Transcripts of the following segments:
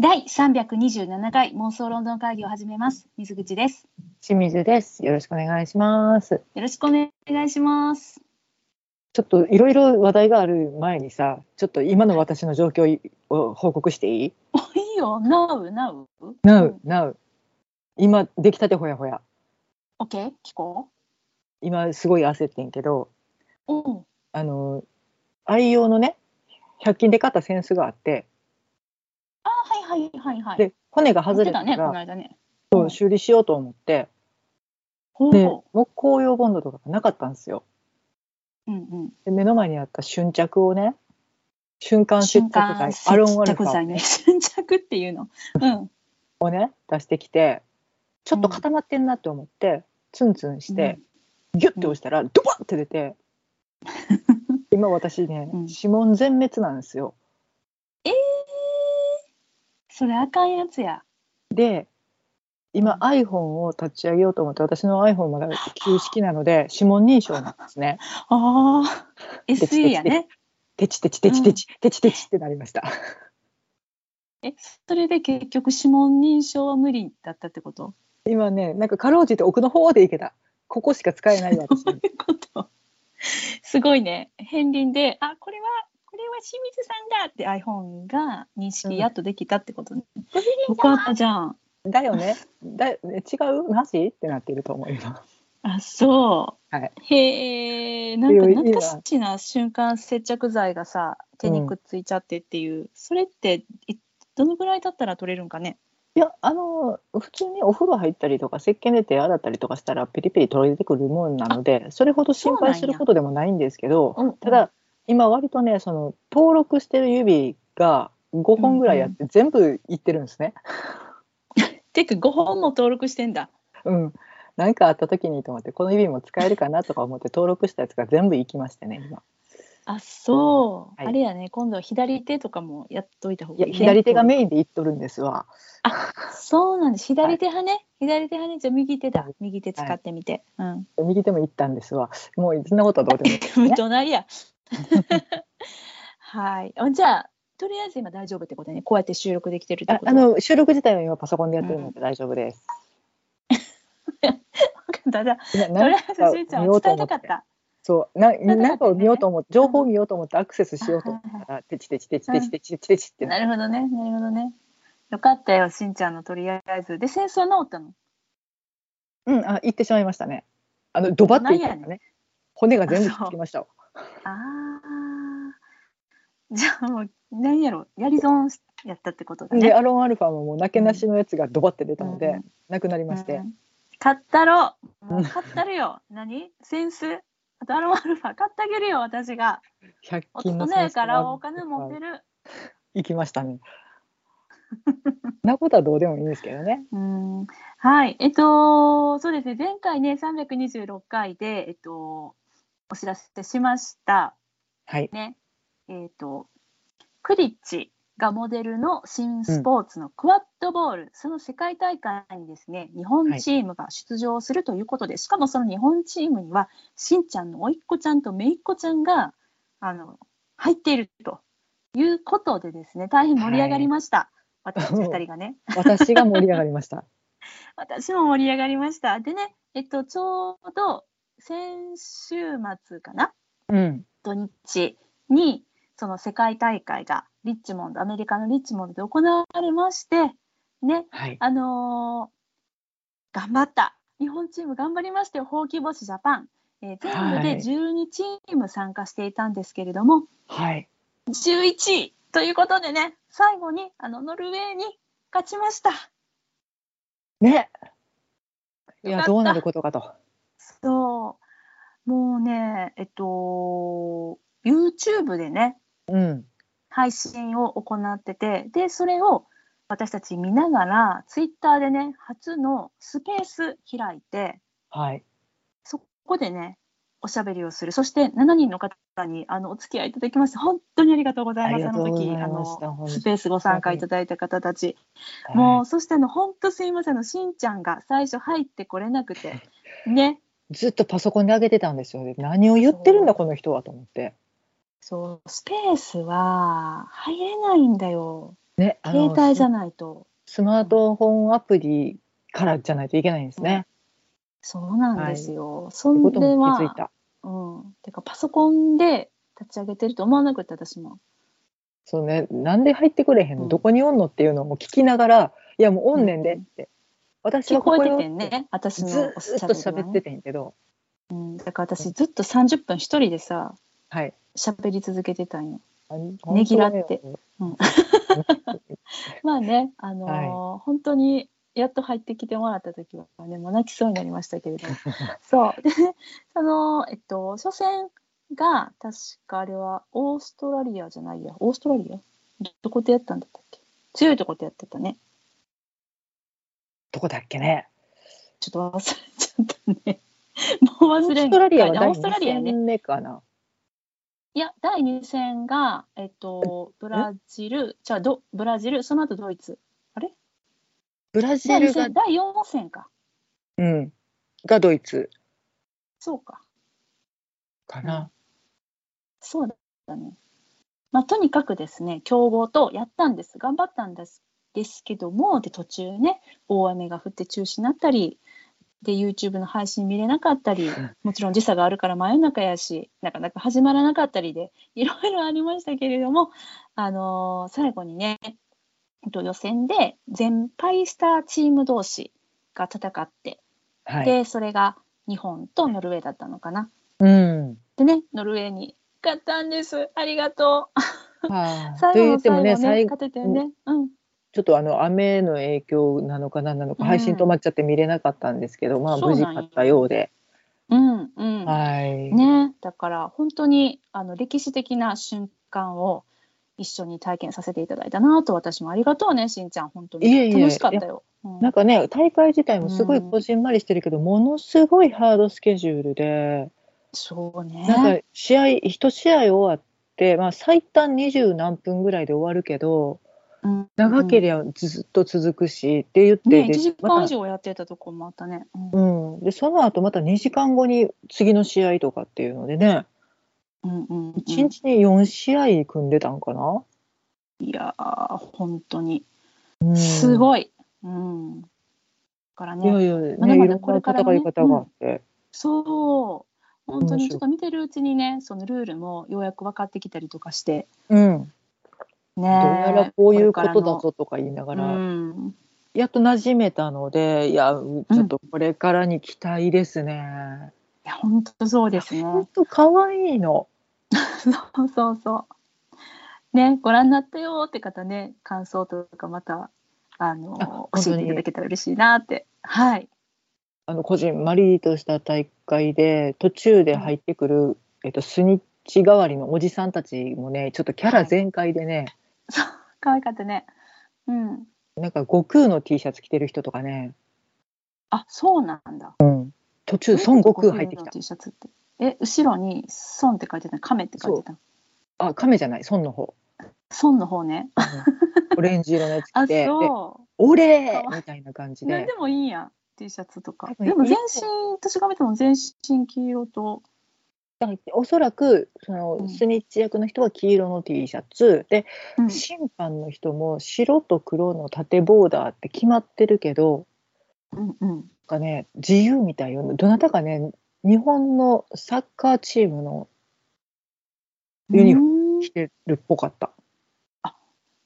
第327回妄想ロンドン会議を始めます。水口です。清水です。よろしくお願いします。よろしくお願いします。ちょっといろいろ話題がある前にさ、ちょっと今の私の状況を報告していい？おいいよ、Now、Now。?Now、Now。今、出来たてほやほや。OK? 聞こ今、すごい焦ってんけど、う。うん。あの、愛用のね、100均で買った扇子があって、あ、はいはいはいはい。で、骨が外れたから、間ね。そう修理しようと思って、ほうで、木工用ボンドとかがなかったんですよ。うんうん。で目の前にあった瞬着をね、瞬間接瞬着剤間、アロンアル接フ。瞬着っていうの。うん。をね、出してきて、ちょっと固まってんなって思って、ツンツンして、ギュッて押したら、ドバッて出て、今私ね、うん指紋全滅なんですよ。えー、それあかんやつや。で、今うん iPhone を立ち上げようと思って、私の iPhone まだ旧式なので、指紋認証なんですね。ああ、SE やね。テチテチテチテチ、テチテチってなりました。え、それで結局指紋認証は無理だったってこと今ね、なんかかろうじて奥の方でいけた。ここしか使えない私。そういうこと。すごいね。片鱗で、あ、これは、これは清水さんだって iPhone が認識やっとできたってことね。よかったじゃん。だよね。だ違う？なし？ってなっていると思います。あ、そはい。う。へえ、なんか懐かしいな瞬間接着剤がさ、手にくっついちゃってっていう。それって、いどのぐらい経ったら取れるんかね？いや、あの、普通にお風呂入ったりとか、石鹸で手洗ったりとかしたら、ペリペリ取れてくるもんなので、それほど心配することでもないんですけど、うんうんただ、今割とね、その、登録してる指が5本ぐらいあって、全部いってるんですね。てか5本も登録してんだ。うん。なんかあった時にと思って、この指も使えるかなとか思って登録したやつが全部いきましてね、今。あ、そう。はいあれやね、今度は左手とかもやっといた方がいい、ね。左手がメインでいっとるんですわ。そうなんです。左手派ね。左手派ね。じゃあ右手だ。右手使ってみて。うん。右手もいったんですわ。もうそんなことはどうでもいいです、ね。隣や。はい。あじゃあ、とりあえず今大丈夫ってことね。こうやって収録できてるってことああの収録自体は今パソコンでやってるので大丈夫です。だだ今とりあえずしんちゃんは伝えたかってた。そうななんかを見ようと思って情報を見ようと思ってアクセスしようと思ったらってなるほどね。なるほどね。よかったよ、しんちゃんのとりあえず。で、戦争は治ったのうんあ行ってしまいましたね。あのドバッといったなんやね。骨が全部つきましたわ。ああ。じゃあもう、何やろ。やり損やったってことだね。でアロンアルファももうなけなしのやつがドバって出たので、うんなくなりまして、うん買ったろ。買ったるよ。何？センス？あとアロンアルファ買ってあげるよ私が。100大均の人やからお金持ってる。行きましたね。なことはどうでもいいんですけどね。うん。はい。えっとそうですね。前回ね326回でえっとお知らせしました。はい。ねえっとクリッチがモデルの新スポーツのクワッドボール、その世界大会にですね日本チームが出場するということで、しかもその日本チームにはしんちゃんのおいっ子ちゃんとめいっ子ちゃんがあの入っているということでですね大変盛り上がりました、私たち2人がね。私が盛り上がりました。私も盛り上がりました。でねえっとちょうど先週末かな？うん。土日にその世界大会がリッチモンドアメリカのリッチモンドで行われましてねはい。あのー頑張った日本チーム頑張りましたよほうき星ジャパン、えー全部ではい12チーム参加していたんですけれども、はい。11位ということでね最後にあのノルウェーに勝ちましたね。いや、どうなることかと。そうもうねえっと YouTube でねうん。配信を行っててでそれを私たち見ながらツイッターでね初のスペース開いてはい。そこでねおしゃべりをするそして7人の方にあのお付き合いいただきまして本当にありがとうございますあの時あのスペースご参加いただいた方たち、はいもうそしてあの本当すいませんあのしんちゃんが最初入ってこれなくてねずっとパソコンで上げてたんですよね。何を言ってるんだ、この人はと思って。そうスペースは入れないんだよね、携帯じゃないと。スマートフォンアプリからじゃないといけないんですね。そうなんですよ。そってことれは、も気づいた。うん。てか、パソコンで立ち上げてると思わなくて、私も。そうね、なんで入ってくれへんの、うんどこにおんのっていうのも聞きながら、いやもうおんねんでって。私聞こえてはここよてんね、私のおっしゃっとることが喋ってね。てんけど、うん。だから私、ずっと30分一人でさ、はい。喋り続けてたんよ。あねぎらって。本 まあね、あのー本当にやっと入ってきてもらった時はね、もう泣きそうになりましたけれども。そう。で、その、えっと、初戦が、確かあれは、オーストラリアじゃないや、オーストラリア？どこでやったんだったっけ？強いとこでやってたね。どこだっけね？ちょっと忘れちゃったね。もう忘れんオーストラリアは第オーストラリアや2ね。戦目かな。いや、第2戦が、えっと、ブラジル、じゃあど、ブラジル、その後ドイツ。あれ？ブラジ第2ルが戦、、第4戦か。うん、がドイツそうか。かな。そうだね。まあ、とにかくですね、強豪とやったんです。頑張ったんです。ですけども、で、途中ね、大雨が降って中止になったり、で、YouTube の配信見れなかったり、もちろん時差があるから真夜中やし、なかなか始まらなかったりで、いろいろありましたけれども、あのー最後にね、えっと予選で全敗したチーム同士が戦って、はい。で、それが日本とノルウェーだったのかな。うん。でね、ノルウェーに勝ったんです。ありがとう。はあ、最後の最後ね、最後勝ててね。うん。ちょっとあの雨の影響なのか何なのか、うん配信止まっちゃって見れなかったんですけど、まあそうなんよ無事勝ったようで。うん、うん。はい。ね、だから本当にあの歴史的な瞬間を一緒に体験させていただいたなと私もありがとうねしんちゃん本当に楽しかったよ。うんなんかね、大会自体もすごいこじんまりしてるけど、ものすごいハードスケジュールで、そうね。なんか試合、一試合終わって、まあ最短二十何分ぐらいで終わるけど、うん長ければずっと続くしって言って、ね、で1時間以上やってたとこもあったね。うん。うん、でその後また2時間後に次の試合とかっていうのでね、うんうんうん。1日に4試合組んでたんかな、いやー本当に。うん、すごい。うん。だからいやねいやね、まだまだこれからね。戦い方があって、そう。本当にちょっと見てるうちにねそのルールもようやく分かってきたりとかして。うん、ね。どうやらこういうことだぞとか言いながら、うんやっと馴染めたのでいやうちょっとこれからに期待ですね。いや本当そうですね。ほんと可愛いの。そうそうそう。ね、ご覧になったよって方ね、感想とかまた、あの、教えていただけたら嬉しいなって。はい。あのこじんまりとした大会で途中で入ってくる、えっと、スニッチ代わりのおじさんたちもねちょっとキャラ全開でね、そう、可愛かったね。うん。なんか悟空の T シャツ着てる人とかねあ、そうなんだ。途中孫悟空入ってきた T シャツって？え、後ろに孫って書いてた亀って書いてた。あ亀じゃない孫の方、孫の方ね。うんオレンジ色のやつ あ、着てでそ「俺!かわいいみたいな感じう。なんででもいいんや。T シャツとかでも全身、私が見たの全身黄色と。だからおそらくそのうんスニッチ役の人は黄色の T シャツでうん。審判の人も白と黒の縦ボーダーって決まってるけどうんうん。なんかね自由みたいよどなたかね日本のサッカーチームのユニフォーム着てるっぽかった。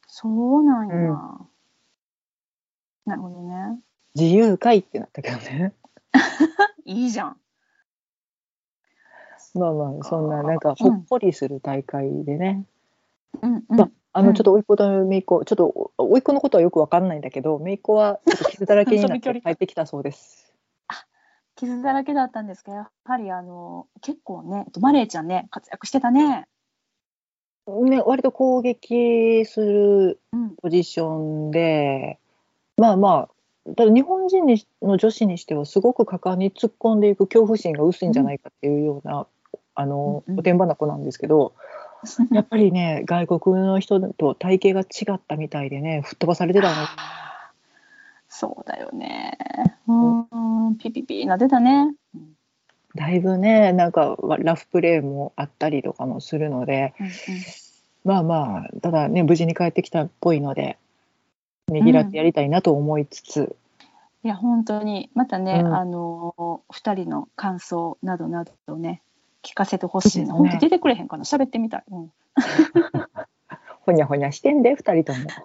そうなんや。うんなるほどね。自由かいってなったけどね。いいじゃん。まあまあそんななんかうんほっこりする大会でね。うんうまあん。うんあのちょっと甥っ子と姪っ子ちょっと甥っ子のことはよくわかんないんだけど姪っ子はちょっと傷だらけになって 帰ってきたそうです。傷だらけだったんですけど、やはりあの結構ね、えっとマレーちゃんね、活躍してたね。ね割と攻撃するうん。ポジションでまあまあただ日本人にの女子にしてはすごく果敢に突っ込んでいく恐怖心が薄いんじゃないかっていうような、あのうんうんおてんばな子なんですけど、やっぱりね外国の人と体型が違ったみたいでね吹っ飛ばされてたの。そうだよね。うん、ピピピな出たね。うんだいぶねなんかわラフプレーもあったりとかもするのでうんまあまあただね無事に帰ってきたっぽいのでねぎらってやりたいなと思いつつ、いや本当にまたね、うんあの二人の感想などなどね聞かせてほしいな、ね。本当出てくれへんかな。喋ってみたい、うん、ほにゃほにゃしてんで2人とも。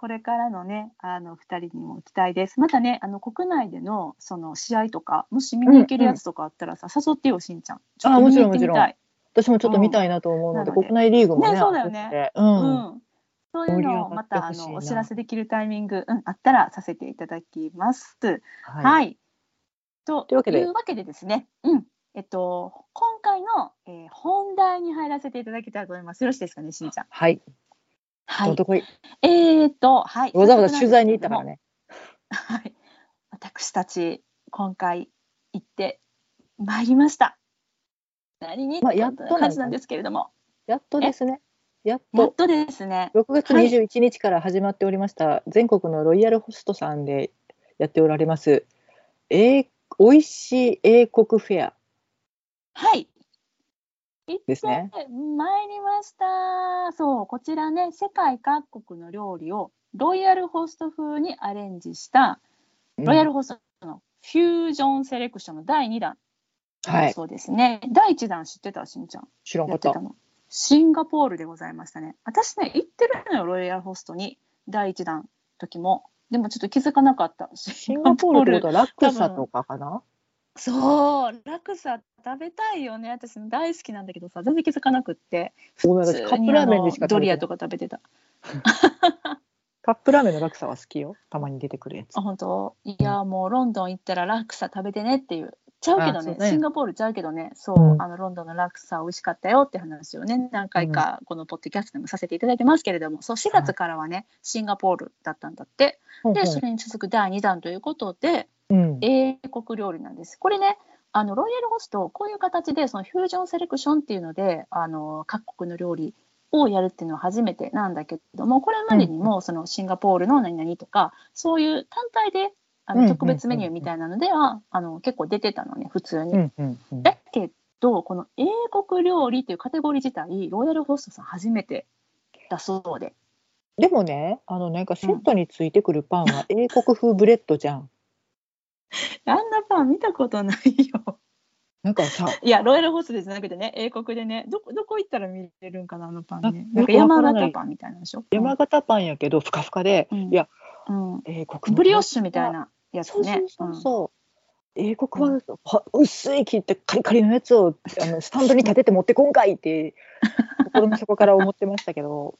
これからのねあの二人にも期待です。またねあの国内でのその試合とかもし見に行けるやつとかあったらさ、誘ってよしんちゃん。ちょっと見に行ってみあもちろんたい私もちょっと見たいなと思うので、うん国内リーグもねねそうだよね。あって。ううん。んそういうのをまたあのお知らせできるタイミング、うん、あったらさせていただきます。はい。はい。とというわけででですね、うん、えっと今回の、えー本題に入らせていただきたいと思います。よろしいですかね、しんちゃん。はい、はい。どこいえーっと、はい。わざわざ取材に行ったからね。ね。はい。私たち今回行ってまいりました。何に、まあやっと感じなんですけれども、やっとですね。やっとやっとですね。6月21日から始まっておりました、全国のロイヤルホストさんでやっておられます、えおいしい英国フェアはい。行ってですねまいりました。そう、こちらね、世界各国の料理をロイヤルホスト風にアレンジした、ロイヤルホストのフュージョンセレクションの第2弾。はいそうですね。第1弾知ってた？しんちゃん。知らんかってたたの。シンガポールでございましたね。私ね、行ってるのよ、ロイヤルホストに。第1弾時も。でもちょっと気づかなかった。シシンガポールってことは ラクサとかかな？そう、ラクサ食べたいよね。私も大好きなんだけどさ、全然気づかなくって。ごめん私カップラーメンでしかドリアとか食べてた。カップラーメンのラクサは好きよたまに出てくるやつあ、本当？いや、もうロンドン行ったらラクサ食べてねっていう。ちゃうけどねね。シンガポールちゃうけどね、そう、うん。あのロンドンのラクサ美味しかったよって話をね、何回かこのポッドキャストでもさせていただいてますけれども、そう、4月からはね、シンガポールだったんだって。で、それに続く第2弾ということで、うん。英国料理なんです。これね、あのロイヤルホスト、こういう形でそのフュージョンセレクションっていうので、あの各国の料理をやるっていうのは初めてなんだけども、これまでにもそのシンガポールの何々とか、そういう単体であの特別メニューみたいなのでは、あの結構出てたのね、普通に。うんうんうんだけど、この英国料理っていうカテゴリー自体、ロイヤルホストさん初めてだそうで。でもねあのなんかセットについてくるパンは英国風ブレッドじゃんあんなパン見たことないよ。なんかさいや、ロイヤルホストでじゃなくてね、英国でね、どこどこ行ったら見れるんかな、あのパンね。あなんか山形パンみたいなんでしょ？山形パンやけどふかふかで、うんいやうん、英国のブリオッシュみたいなやつそうそうね。そうそう。英国は、は薄い切ってカリカリのやつをあの スタンドに立てて持ってこんかいって心の底から思ってましたけど、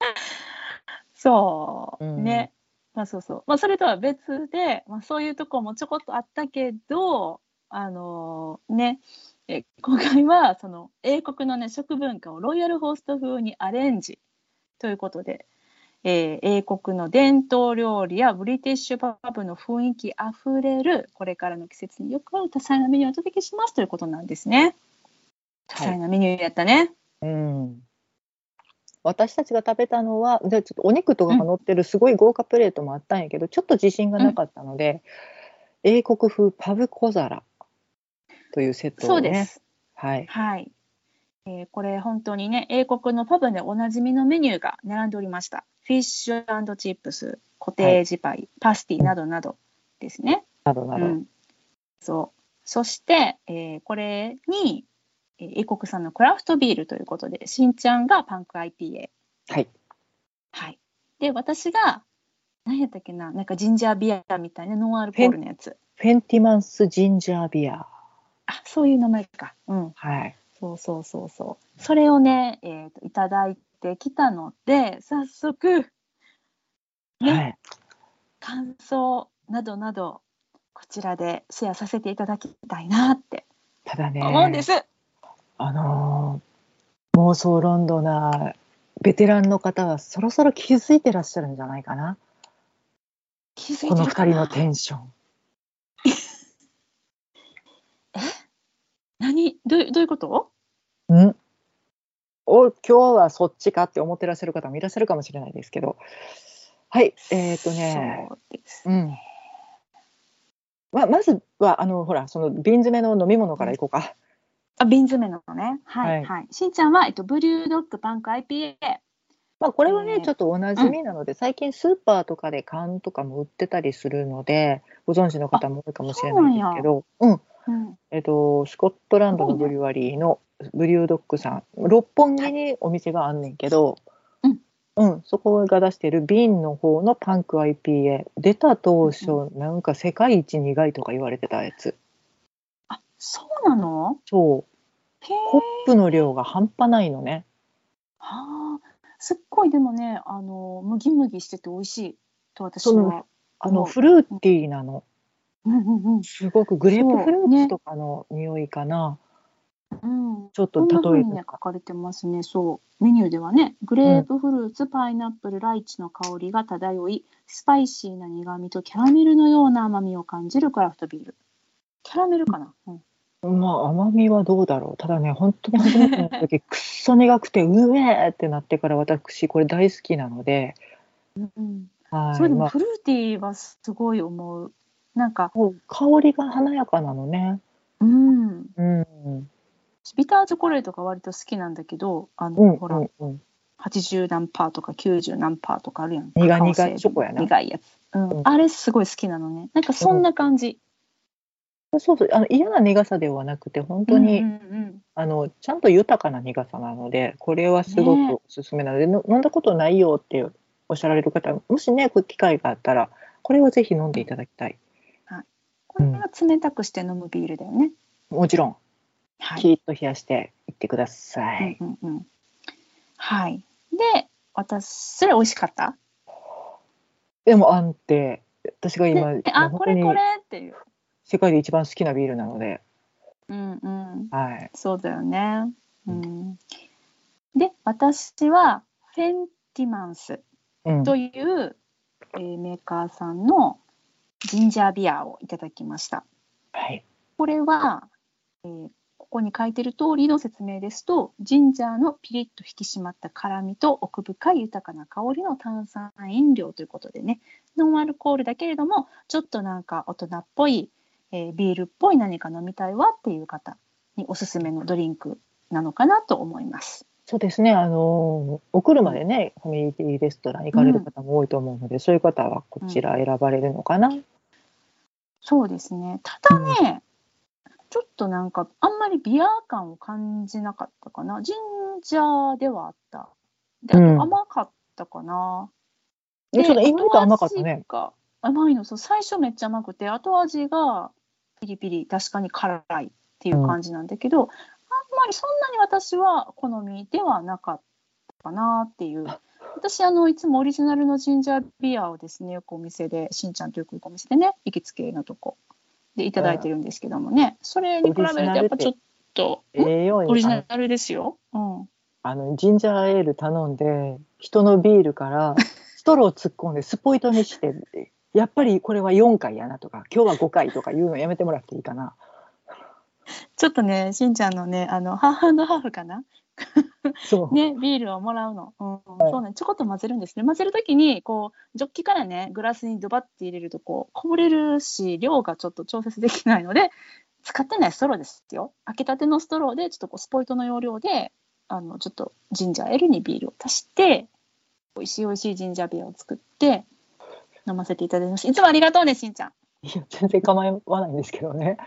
そう、うんね。まあそうそう。まあそれとは別で、まあそういうとこもちょこっとあったけど、あのね、え今回はその英国のね食文化をロイヤルホスト風にアレンジということで、えー英国の伝統料理やブリティッシュパブの雰囲気あふれるこれからの季節によく合う多彩なメニューをお届けしますということなんですね。多彩なメニューやったね。うん、私たちが食べたのはでちょっとお肉とかが乗ってるすごい豪華プレートもあったんやけど、ちょっと自信がなかったので、英国風パブ小皿というセットをねそうです。はい、はい。えーこれ本当にね、英国のパブでおなじみのメニューが並んでおりました。フィッシュチップス、コテージパイ、パスティなどなどですね。などなど、うん、そう。そして、えーこれに、えー英国産のクラフトビールということで、しんちゃんがパンク IPA。はいはい。で、私が、何やったっけな、なんかジンジャービアみたいなノンアルコールのやつ。フェンティマンスジンジャービアあ、そういう名前か。うん。はいそうそうそうそう。それをね、えーといただいてきたので、早速、ねはい。感想などなど、こちらでシェアさせていただきたいなってただね思うんです。あのー妄想ロンドナーベテランの方はそろそろ気づいてらっしゃるんじゃないかな。気づいてこのるかな？二人のテンション。何？どうどういうこと？ん？お今日はそっちかって思ってらっしゃる方もいらっしゃるかもしれないですけど。はいえっ、とね。そうです。うん。ままずはあのほらその瓶詰めの飲み物からいこうか、あ瓶詰めのね。はい、はい。はい。しんちゃんは、えっと、ブリュードッグパンク IPA。まあ、これはね、えー。ちょっとおなじみなので、最近スーパーとかで缶とかも売ってたりするので、ご存知の方も多いかもしれないですけど、うん、うん。えっと、スコットランドのブリュワリーのブリュードッグさん、六本木にお店があんねんけど、うんうん、そこが出してる瓶の方のパンク IPA、出た当初、なんか世界一苦いとか言われてたやつ。あ、そうなの？そう。ホップの量が半端ないのね。はあ。すっごいでもね、あの、むぎむぎしてて美味しいと私そのは。あの、うんフルーティーなの。うんうんすごくグレープフルーツとかの匂いかな。うん。うん。ちょっと例えるにね書かれてますね。そうメニューではね、グレープフルーツ、パイナップル、ライチの香りが漂い、スパイシーな苦味とキャラメルのような甘みを感じるクラフトビール。キャラメルかな？うん。まあ甘みはどうだろう。ただね、本当に初めての時、くっそ苦くて、うめえってなってから私、これ大好きなので、うん、はい。それでもまあ、フルーティーはすごい思う。なんか、香りが華やかなのね。うん。うん。ビターチョコレートが割と好きなんだけど、あの、うん。ほら、うんうん。80何パーとか90何パーとかあるやん。苦々チョコやな苦いやつ。うん。うんあれすごい好きなのね。なんかそんな感じ。そうそう。あの嫌な苦さではなくて、本当に、うんうんあの、ちゃんと豊かな苦さなので、これはすごねくおすすめなので、の飲んだことないよっておっしゃられる方、もしね、機会があったら、これはぜひ飲んでいただきたい。これは冷たくして飲むビールだよね。もちろん、はい。キーッと冷やしていってください。うんうんうんはい。で、私、それ美味しかった？でも安定。私が今、であ、これこれっていう。世界で一番好きなビールなので、うんうん。はい。そうだよね。うん。で、私は、フェンティマンスうん。という、えーメーカーさんのジンジャービアをいただきました。はい。これは、えーここに書いてる通りの説明ですと、ジンジャーのピリッと引き締まった辛みと奥深い豊かな香りの炭酸飲料ということでね、ノンアルコールだけれども、ちょっとなんか大人っぽい、えービールっぽい何か飲みたいわっていう方におすすめのドリンクなのかなと思います。そうですね。あの、お車でね、ファミリーレストラン行かれる方も多いと思うので、そういう方はこちら選ばれるのかな。そうですね。ただね、ちょっとなんかあんまりビア感を感じなかったかな。ジンジャーではあった。で、あうんと甘かったかな。でちょっと意外と甘かったね甘いの、そう、最初めっちゃ甘くて、後味がピリピリ、確かに辛いっていう感じなんだけど、あんまりそんなに私は好みではなかったかなっていう。私、あの、いつもオリジナルのジンジャービアをですね、よくお店で、しんちゃんとよくお店でね、行きつけのとこでいただいてるんですけどもね、それに比べるとやっぱちょっと、オリジナルですよ。うん。あのジンジャーエール頼んで人のビールから ストロー突っ込んでスポイトにしてやっぱりこれは4回やなとか今日は5回とか言うのやめてもらっていいかな。ちょっとね、しんちゃんのね、あの、ハーフハーフかな。ね、ビールをもらうの。うん、そうね、ちょこっと混ぜるんですね。混ぜるときに、こう、ジョッキからね、グラスにドバッて入れると、こう、こぼれるし、量がちょっと調節できないので、使ってないストローですよ。開けたてのストローで、ちょっとこう、スポイトの要領で、あの、ちょっとジンジャーエールにビールを足して、美味しい美味しいジンジャービアを作って、飲ませていただきました。いつもありがとうね、しんちゃん。いや全然構わないんですけどね。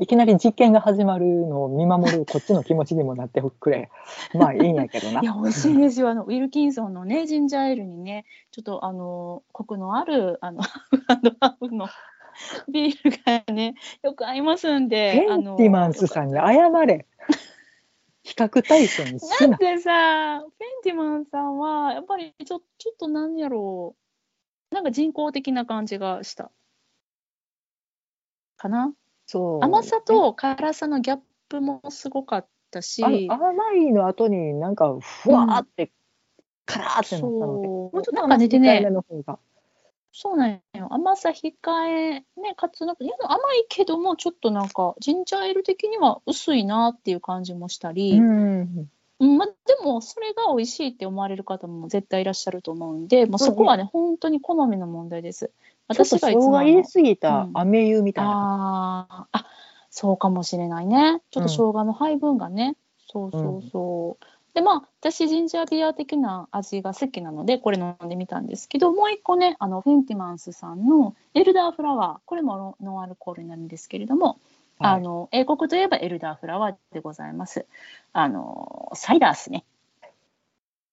いきなり実験が始まるのを見守る こっちの気持ちにもなってくれ。まあいいんやけどな。いや、美味しいですよ。あの、ウィルキンソンのね、ジンジャーエールにね、ちょっとあの、コクのある、あの、ハーフハーフのビールがね、よく合いますんで、フェンティマンスさんに謝れ。比較対象にすな。だってさ、フェンティマンさんは、やっぱりちょちょっと何やろう、なんか人工的な感じがした。かな？そう。甘さと辛さのギャップもすごかったし、甘いの後になんかふわーって、カラーってなったので、そうもうちょっと甘出てね控えめの方が。そうなんよ。甘さ控え、ね、かつなんか、甘いけども、ちょっとなんか、ジンジャーエール的には薄いなっていう感じもしたり、うんうんまあ、でも、それが美味しいって思われる方も絶対いらっしゃると思うんで、もうそこはね、本当に好みの問題です。ちょっと私がい生姜つもあの入れすぎたうん飴湯みたいな。あーあ、そうかもしれないね。ちょっと生姜の配分がね、そうそうそう。でまあ私ジンジャービア的な味が好きなのでこれ飲んでみたんですけどもう一個ねあのフェンティマンスさんのエルダーフラワーこれもノンアルコールになるんですけれども、はいあの英国といえばエルダーフラワーでございますあのサイダースね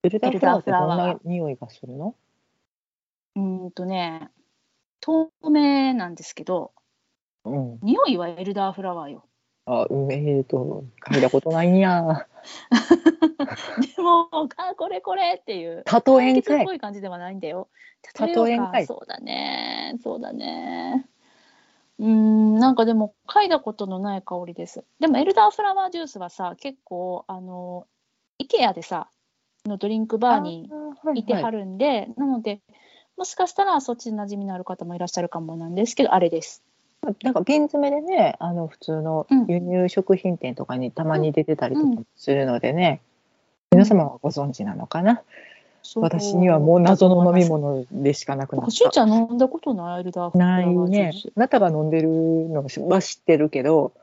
エルダーフラワーってどんな匂いがするの？うーんとね透明なんですけどうん。匂いはエルダーフラワーよあ、うん、えーと、嗅いだことないんや。でもあこれこれっていう例えんかいっぽ。い感じではないんだよ。例えんかいそうだね。そうだね。うーん、なんかでも嗅いだことのない香りです。でもエルダーフラワージュースはさ、結構あの IKEA でさ、のドリンクバーにいてはる。るんで、なのでもしかしたらそっちに馴染みのある方もいらっしゃるかもなんですけど、あれです。なんか瓶詰めでね、あの普通のうん輸入食品店とかにたまに出てたりとかするのでね、皆様はご存知なのかな？私にはもう謎の飲み。物でしかなくなっしゅうちた。ゃん飲んだことない？エルダーないね。なたが飲んでるのは知ってるけど、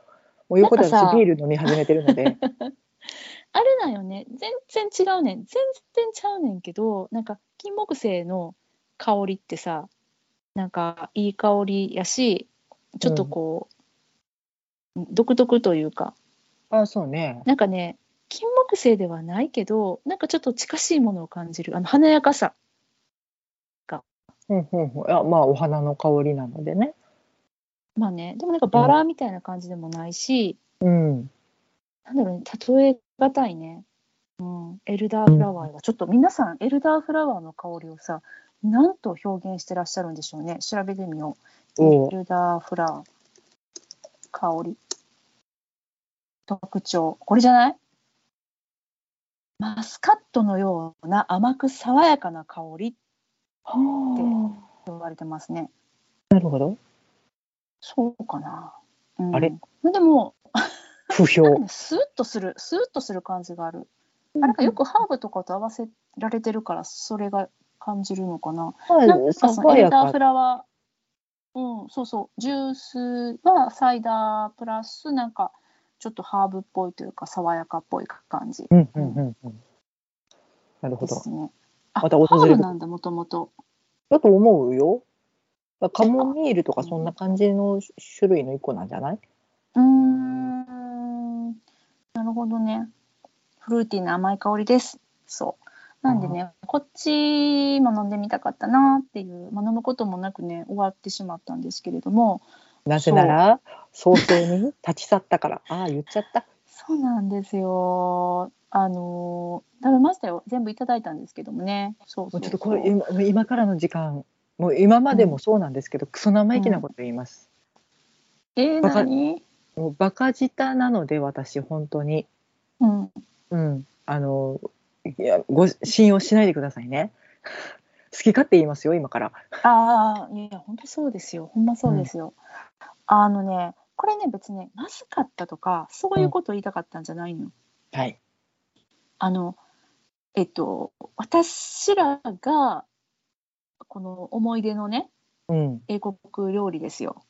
もう横でなんかさ私ビール飲み始めてるので、あれだよね。全然違うねん。全然ちゃうねんけどなんか金木犀の香りってさなんかいい香りやしちょっとこう、独特というか。あ、そうね。なんかね金木犀ではないけどなんかちょっと近しいものを感じる。あの華やかさ。うんうんうん。いやまあお花の香りなのでね。まあね。でもなんかバラみたいな感じでもないし、うん。なんだろうね。例えがたいね、うん、エルダーフラワーはちょっと皆さんエルダーフラワーの香りをさ何と表現してらっしゃるんでしょうね。調べてみよう。エルダーフラワー香り。特徴。これじゃない？マスカットのような甘く爽やかな香りって言われてますねなるほど。そうかな、うんあれ？でも不評。スーッとするスーッとする感じがあるあなんかよくハーブとかと合わせられてるからそれが感じるのかな。なんかそのエルダーフ。ラワー、うん、そうそう、ジュースはサイダープラスなんかちょっとハーブっぽいというか爽やかっぽい感じうんうんうんうん。なるほど。ですね。あ、またハ訪れるーブなんだもともと。だと思うよ。カモミールとかそんな感じの種類の一個なんじゃない？うーん、なるほどね。フルーティーな甘い香りです。そう。なんでね、こっちも飲んでみたかったなっていう、まあ、飲むこともなくね、終わってしまったんですけれども、なぜなら、早々に立ち去ったから。ああ、言っちゃった。そうなんですよ。あのー食べましたよ。全部いただいたんですけどもね。そうもそううちょっとこれ、今今からの時間、もう今までもそうなんですけど、クソ生意気なこと言います。えー、バカ何？もうバカ舌なので、私、本当に。うん。うん。あの、いや、ご信用しないでくださいね。好き勝手言いますよ、今から。ああ、いや、本当そうですよ。ほんまそうですよ。あのね、これね、別にまずかったとか、そういうことを言いたかったんじゃないの。はい。あの、えっと、私らが、この思い出のね、うん。英国料理ですよ。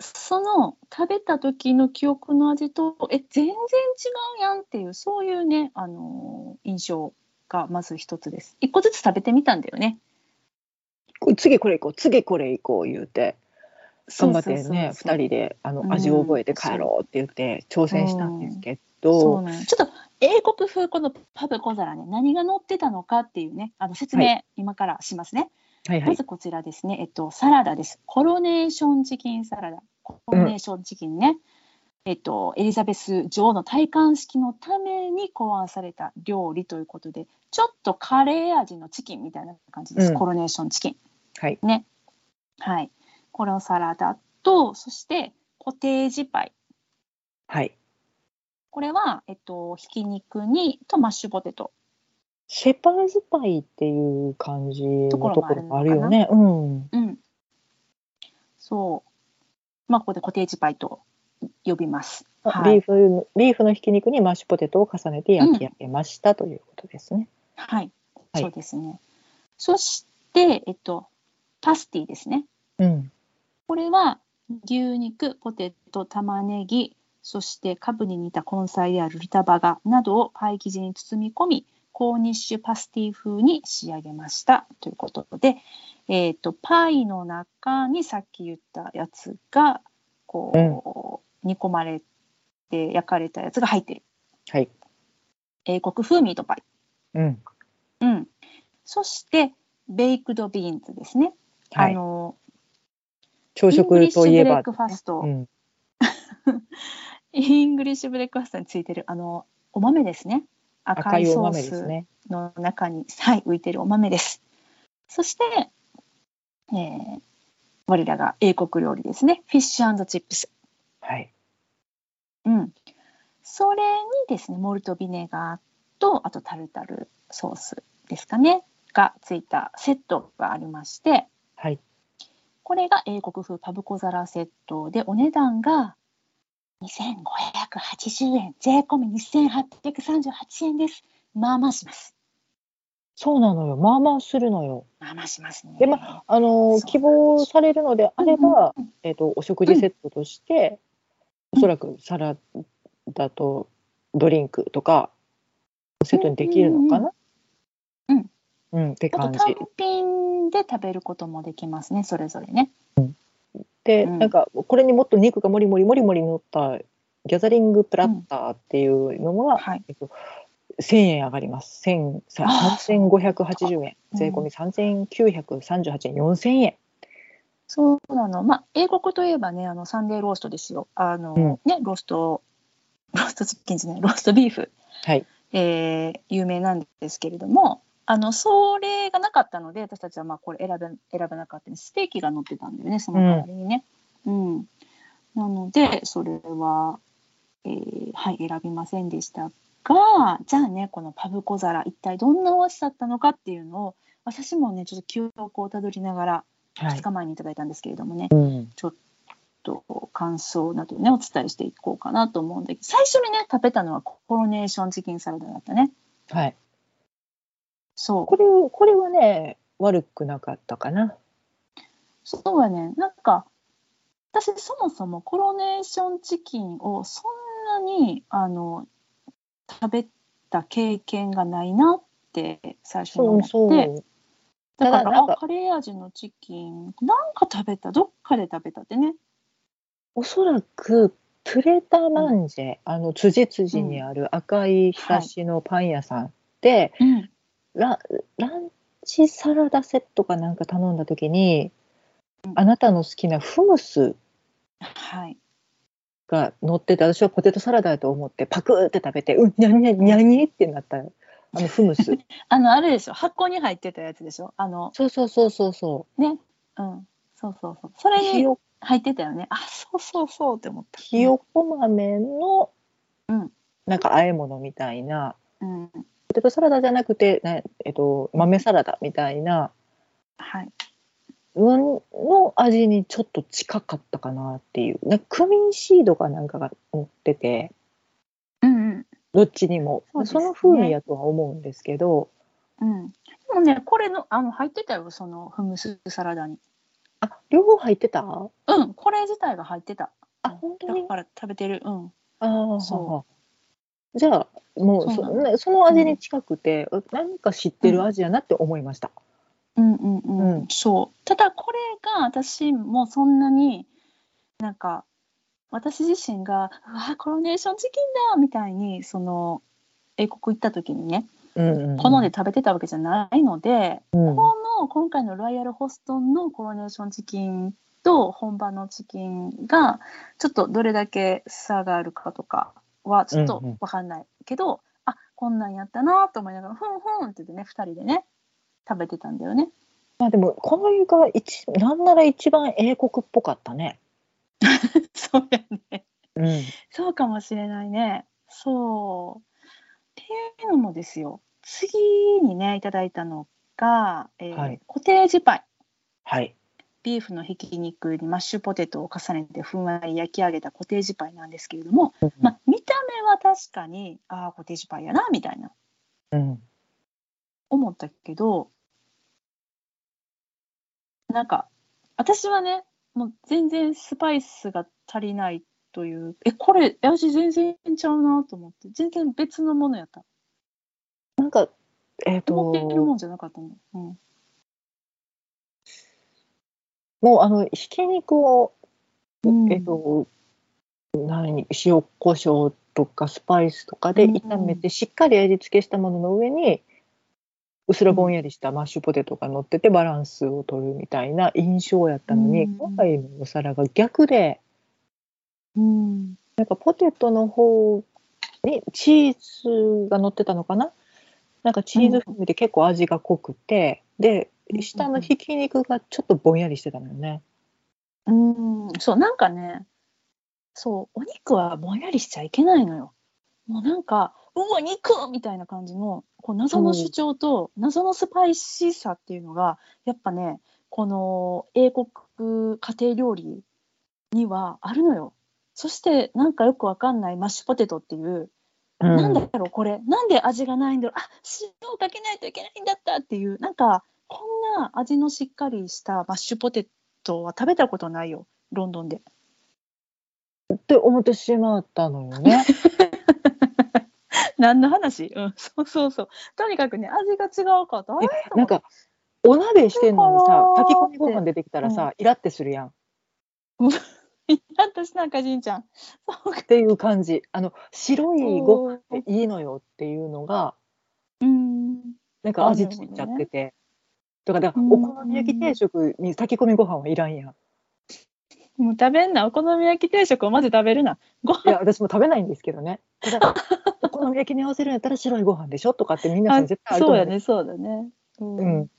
その食べた時の記憶の味とえ全然違うやんっていうそういうね、あのー印象がまず一つです。一個ずつ食べてみたんだよね。こ次これ行こう、次これ行こう言うて。頑張ってね、そう二人であのうん味を覚えて帰ろうって言って挑戦したんですけそうど、なのちょっと英国風このパブ小皿ね何が乗ってたのかっていうねあの説明、は今からしますね。はいはい。まずこちらですね、えっと、サラダです。コロネーションチキンサラダ。コロネーションチキンね。えっと、エリザベス女王の戴冠式のために考案された料理ということで、ちょっとカレー味のチキンみたいな感じです。うんコロネーションチキン。はい。ね。はい。このサラダと、そしてコテージパイ。はい。これは、えっと、ひき肉にとマッシュポテト。シェパーズパイっていう感じのところろもあるよね。うん。うん。そう。まあ、ここでコテージパイと呼びます。はいビーフビーフのひき肉にマッシュポテトを重ねて焼き上げましたということですね。はい、はいそうですね。そして、えっと、パスティですね。うん。これは牛肉、ポテト、玉ねぎ、そしてカブに似た根菜であるルタバガなどをパイ生地に包み込みコーニッシュパスティ風に仕上げましたということで、えーと、パイの中にさっき言ったやつがこう、うん、煮込まれて焼かれたやつが入ってる。はい。英国風ミートパイ。うん。うん。そしてベイクドビーンズですね。はい、あの朝食といえば、イングリッシュブレックファスト。うん、イングリッシュブレックファストについてるあのお豆ですね。赤いソースの中に、ね、はい、浮いてるお豆です。そして、えー、我らが英国料理ですね。フィッシュチップス。はい。うん。それにですね、モルトビネガーと、あとタルタルソースですかね、がついたセットがありまして、はい。これが英国風パブ小皿セットで、お値段が2580円、税込み2838円です。まあまあします。そうなのよ。まあまあするのよ。まあまあしますね。で、まあ、の、希望されるのであれば、うんうん、えっ、ー、と、お食事セットとして、うん、おそらくサラダとドリンクとか、セットにできるのかな、うん、うん、うん、って感じ。単品で食べることもできますね、それぞれね。うん、で、うん、なんか、これにもっと肉がもりもりもりもり乗ったギャザリングプラッターっていうのは、はい、えっと、1000円上がります。3580円。税込み3938円、4000円。そうなの。まあ、英国といえばね、あの、サンデーローストですよ。あの、うん、ね、ロースト、ローストチキンじゃない、ローストビーフ。はい。えー、有名なんですけれども、あの、それがなかったので、私たちはまあ、これ選べ、選べなかったステーキが乗ってたんだよね、その代わりにね。うん。うん、なので、それは、えー、はい、選びませんでしたが、じゃあね、このパブ小皿、一体どんなお味だったのかっていうのを、私もね、ちょっと記憶をたどりながら、2日前にいただいたんですけれどもね、はい、ちょっと感想などね、お伝えしていこうかなと思うんだけど、最初にね、食べたのはコロネーションチキンサラダだったね。はい。そう。これ、これはね、悪くなかったかな。そうやね。なんか、私そもそもコロネーションチキンをそんなに、あの、食べた経験がないなって最初に思って。そうだからあカレー味のチキンなんか食べた。どっかで食べたってね。おそらくプレタマンジェ、うん、あの辻辻にある赤いひたしのパン屋さんで、うん、ラランチサラダセットかなんか頼んだ時に、うん、あなたの好きなフムスはい。が乗ってて私はポテトサラダだと思ってパクーって食べて「うんにゃにゃにゃに」ってなったあのフムスあのあれでしょ箱に入ってたやつでしょあのそうそうそうそうそうねうんそうそうそうそれに入ってたよねあそうそうそうって思ったひよこ豆の、うん、なんか和え物みたいな、うん、ポテトサラダじゃなくて、ねえっと、豆サラダみたいな、はい。の味にちょっと近かったかなっていう。なクミンシードかなんかが乗ってて、うんうん、どっちにも。そ,、ね、その風味やとは思うんですけど、うん、でもねこれのあの入ってたよそのフムスサラダに。あ両方入ってた？うんこれ自体が入ってた。あ本当に？だから食べてる。うん。ああそうじゃあもうそそその味に近くて、うん、何か知ってる味やなって思いました、うんうんうん、うん、そう。ただこれが私もそんなになんか私自身が「うわコロネーションチキンだ!」みたいにその英国行った時にね、うんうん、好んで食べてたわけじゃないので、うん、この今回のロイヤルホストンのコロネーションチキンと本場のチキンがちょっとどれだけ差があるかとかはちょっと分かんないけど、うんうん、あこんなんやったなと思いながらふんふんって言ってね2人でね食べてたんだよね。まあでもこの映画一なんなら一番英国っぽかったね。そうやね。うん。そうかもしれないね。そう。っていうのもですよ。次にねいただいたのが、えーはい、コテージパイ。はい。ビーフのひき肉にマッシュポテトを重ねてふんわり焼き上げたコテージパイなんですけれども、うん、まあ、見た目は確かにああコテージパイやなみたいな、うん、思ったけどなんか私はねもう全然スパイスが足りないっというえこれ味全然ちゃうなと思って全然別のものやった。なんかえっ、思ってるもとんじゃなかったの、うん、もうあのひき肉をうん。えっと、何塩コショウとかスパイスとかでうん。炒めてしっかり味付けしたものの上にうすらぼんやりしたマッシュポテトが乗っててバランスを取るみたいな印象やったのに、うん。今回のお皿が逆でうん。なんかポテトの方にチーズが乗ってたのかな？なんかチーズ風味で結構味が濃くて、でうん。下のひき肉がちょっとぼんやりしてたのよね。うん。そうなんかねそうお肉はぼんやりしちゃいけないのよ。もうなんかうわ肉みたいな感じのこう謎の主張と謎のスパイシーさっていうのがやっぱねこの英国家庭料理にはあるのよ。そしてなんかよくわかんないマッシュポテトっていううん。なんだろうこれ。なんで味がないんだろう。あ塩をかけないといけないんだったっていうなんかこんな味のしっかりしたマッシュポテトは食べたことないよ。ロンドンで。って思ってしまったのよね。何の話？うんそうそうそう。とにかくね味が違うかったなんかお鍋してんのにさ炊き込みご飯出てきたらさ、イラってするやん。っ イラッとしなんかじんちゃん。そうか。ていう感じ。あの白いご飯でいいのよっていうのがうん。なんか味ついちゃってて、とかだからうん。お好み焼き定食に炊き込みご飯はいらんやんもう食べんな。お好み焼き定食をまず食べるな。ごい飯や私も食べないんですけどね。ただ お好み焼きに合わせるんやったら白いご飯でしょとかってみんなあさん絶対あるそうやね。そうだね。うん。うん。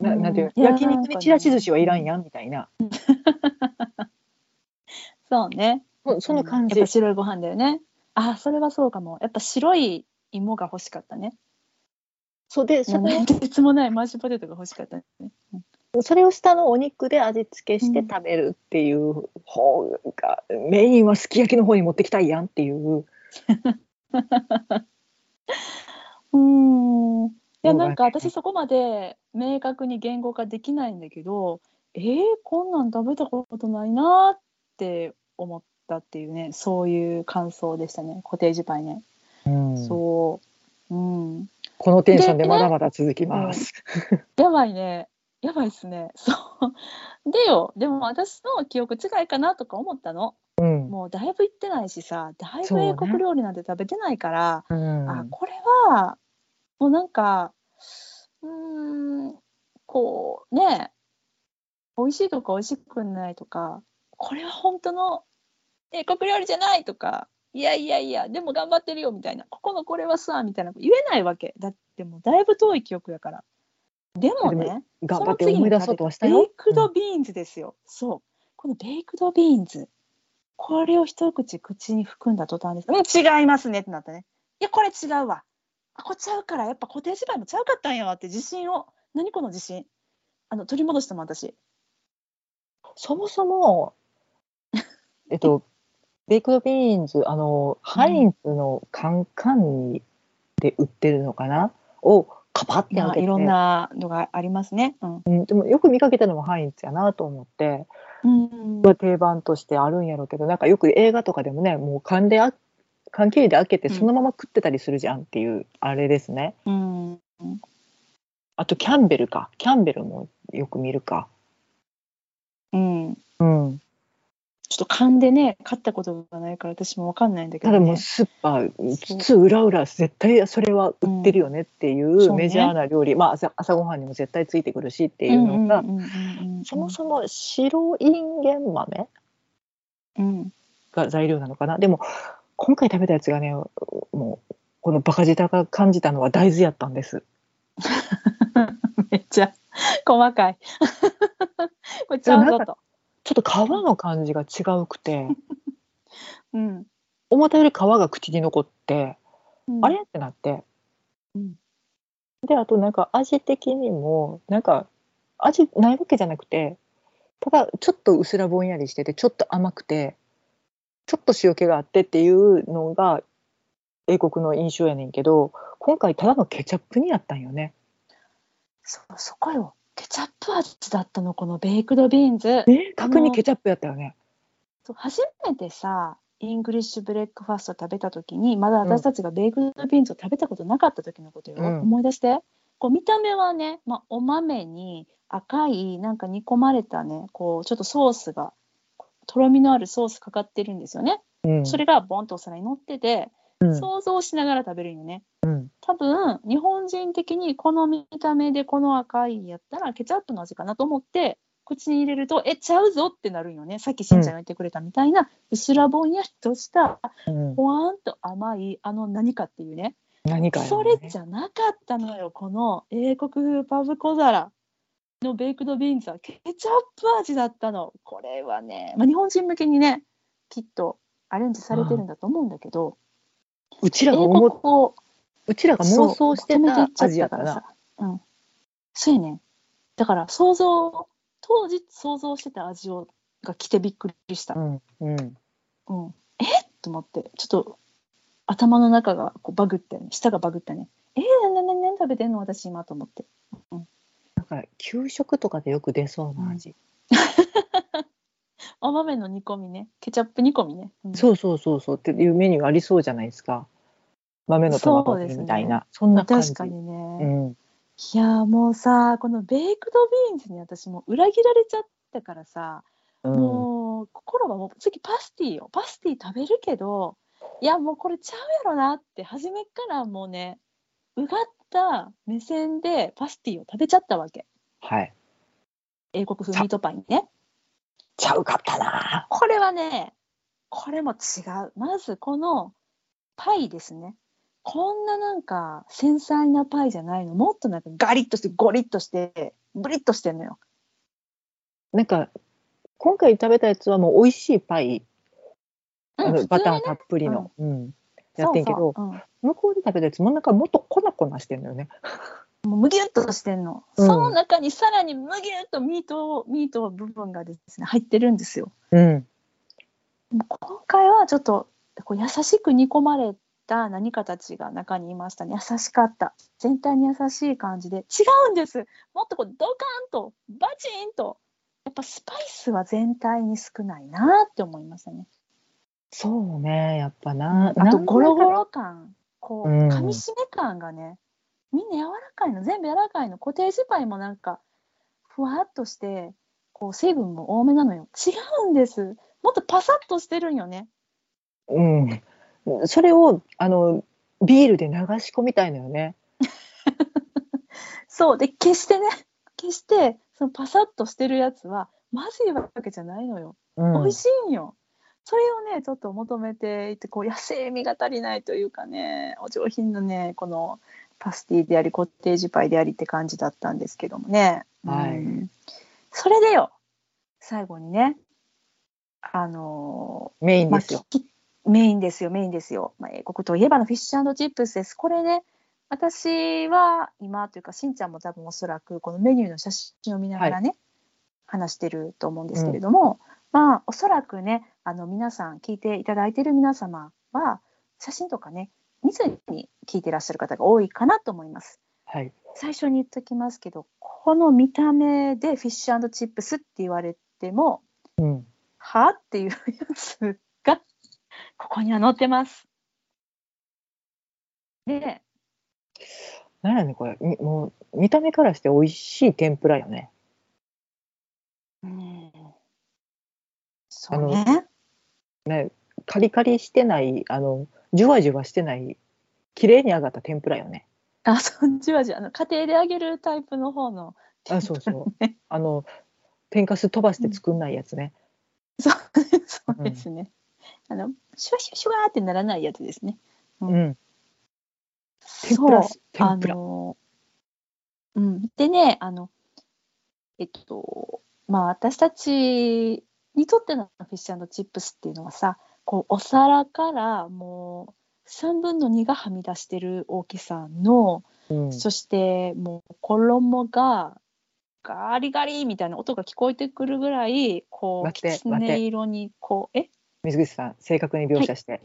ななんていうの？いや焼肉にちらし寿司はいらんやんみたいな、そうね。そその感じ、うん。やっぱ白いご飯だよね。あそれはそうかも。やっぱ白い芋が欲しかったね。そうでそれをもう とてつもないマッシュポテトが欲しかったね、うんそれを下のお肉で味付けしてうん食べるっていう方が、メインはすき焼きの方に持ってきたいやんっていう。うーん。いやなんか私そこまで明確に言語化できないんだけどえー、こんなん食べたことないなって思ったっていうねそういう感想でしたねコテージパイね、そう。うん。このテンションでまだまだ続きます。やばいねやばいっすね。そう。でよでも私の記憶違いかなとか思ったの。うん。もうだいぶ行ってないしさだいぶ英国料理なんて食べてないから、うん。あこれはもうなんかうーんこうね美味しいとか美味しくないとかこれは本当の英国料理じゃないとかいやいやいやでも頑張ってるよみたいなここのこれはさみたいな言えないわけ。だってもうだいぶ遠い記憶やからでもでね頑張って思い出そうとはしたよ。ベイクドビーンズですよ、そう。このベイクドビーンズ。これを一口口に含んだ途端です。うん違いますねってなったね。いやこれ違うわ。あこれちゃうから。やっぱコテージパイもちゃうかったんやわって自信を。何この自信？あの取り戻したもん私。そもそも、えっと、ベイクドビーンズ、あの、ハインツのカンカンにで売ってるのかな？をカパって開けて、まあいろんなのがありますね。うん、うん、でもよく見かけたのもハインツやなと思って、うん。は定番としてあるんやろうけど、なんかよく映画とかでもね、もう缶であ、缶切りで開けてそのまま食ってたりするじゃんっていう、あれですね。うん。あとキャンベルか。キャンベルもよく見るか。うん。うん。ちょっと勘でね買ったことがないから私もわかんないんだけど、ね、ただもうスーパー津々浦々絶対それは売ってるよねっていうメジャーな料理、まあ朝朝ごはんにも絶対ついてくるしっていうのが、うんうんうんうんうんそもそも白インゲン豆うん。が材料なのかな？でも今回食べたやつがねもうこのバカ舌が感じたのは大豆やったんです。めっちゃ細かい。これちゃうぞと。ちょっと皮の感じが違うくて うん。思ったより皮が口に残って、うんあれ？ってなって、うんであとなんか味的にもなんか味ないわけじゃなくてただちょっと薄らぼんやりしててちょっと甘くてちょっと塩気があってっていうのが英国の印象やねんけど今回ただのケチャップにやったんよね。そうそこよ。ケチャップ味だったのこのベイクドビーンズ。明確にケチャップやったよね。そう初めてさイングリッシュブレックファスト食べた時にまだ私たちがベイクドビーンズを食べたことなかった時のことよ、うん。思い出して。こう見た目はね、まあ、お豆に赤いなんか煮込まれたねこうちょっとソースがとろみのあるソースかかってるんですよね、うん。それがボンとお皿に乗っててうん想像しながら食べるんよね。うん。多分日本人的にこの見た目でこの赤いやったらケチャップの味かなと思って口に入れるとえちゃうぞってなるんよね。さっきしんちゃんが言ってくれたみたいな、うすらぼんやりとしたうん。ほわーんと甘いあの何かっていうね。何かやそねれじゃなかったのよこの英国風パブ小皿。のベイクドビーンズは。ケチャップ味だったの。これはね、まあ、日本人向けにねきっとアレンジされてるんだと思うんだけど、うちらが思っをうちらが妄想してたそうまとめていっちゃ味やったな。からさ。うん。そうやねん。だから想像、当時想像してた味をが来てびっくりした。うんうんうん。え？と思って、ちょっと頭の中がこうバグったよね。舌がバグったね。えー、なななな食べてんの？私今と思って。なんか給食とかでよく出そうな味。お豆の煮込みね。ケチャップ煮込みね。うんそうそうそうそうっていうメニューありそうじゃないですか。豆のトマト煮みたいなそ,、んな感じ。確かにね。うんいやーもうさ、このベイクドビーンズに私もう裏切られちゃったからさ、うんもう心はもう次パスティよパスティ食べるけどいやもうこれちゃうやろなって初めっからもうねうがった目線でパスティを食べちゃったわけはい。英国風ミートパイねちゃうかったな。これはねこれも違う。まずこのパイですね。こんななんか繊細なパイじゃないの。もっとなんかガリッとしてゴリッとしてブリッとしてんのよ。なんか今回食べたやつはもう美味しいパイ、うんバターたっぷりの、うん。やってんけどうん。向こうで食べたやつもなんかもっと粉粉してんのよね。もうむぎゅっとしてんの、うん。その中にさらにむぎゅっとミートミート部分がですね入ってるんですよ。うん。もう今回はちょっとこう優しく煮込まれた何かたちが中にいました。ね優しかった。全体に優しい感じで。違うんです。もっとこうドカンとバチンと。やっぱスパイスは全体に少ないなって思いましたね。そうね。やっぱな。あとなんゴロゴロ感。こううん。噛み締め感がね、みんな柔らかいの全部柔らかいの。コテージパイもなんかふわっとしてこう成分も多めなのよ。違うんです。もっとパサッとしてるんよね。うん、それをあのビールで流し込みたいのよね。そう。で決してね。決してそのパサッとしてるやつはまずいわけじゃないのよ、うん、美味しいんよ。それをねちょっと求めていてこう野生味が足りないというかねお上品なねこのパスティでありコテージパイでありって感じだったんですけどもね、はい。うん。それでよ。最後にね。あのメインまあですよ。きメインですよ。メインですよ、まあ、英国といえばのフィッシュチップスです。これね私は今というかしんちゃんも多分おそらくこのメニューの写真を見ながらね、話してると思うんですけれども、まあおそらくねあの皆さん聞いていただいている皆様は写真とかね見ずに聞いてらっしゃる方が多いかなと思います。はい。最初に言っときますけどこの見た目でフィッシュチップスって言われてもうん。は？っていうやつがここには載ってます。でなんやねんこれみもう見た目からして美味しい天ぷらよね。うんそうね。ねカリカリしてないあのジュワジュワしてない綺麗に揚がった天ぷらよね。あ、そっちはじゃあの家庭で揚げるタイプの方の。あそうそうね。あの天かす飛ばして作んないやつね。そうそうですね。あのシュワシュワシュワーってならないやつですね。ううん。天ぷら天ぷらあのうんでねあのえっとまあ私たちにとってのフィッシュチップスっていうのはさこうお皿からもう3分の2がはみ出してる大きさの、うん。そしてもう衣がガリガリみたいな音が聞こえてくるぐらいこう待ってきつね色にこうえ？水口さん正確に描写して。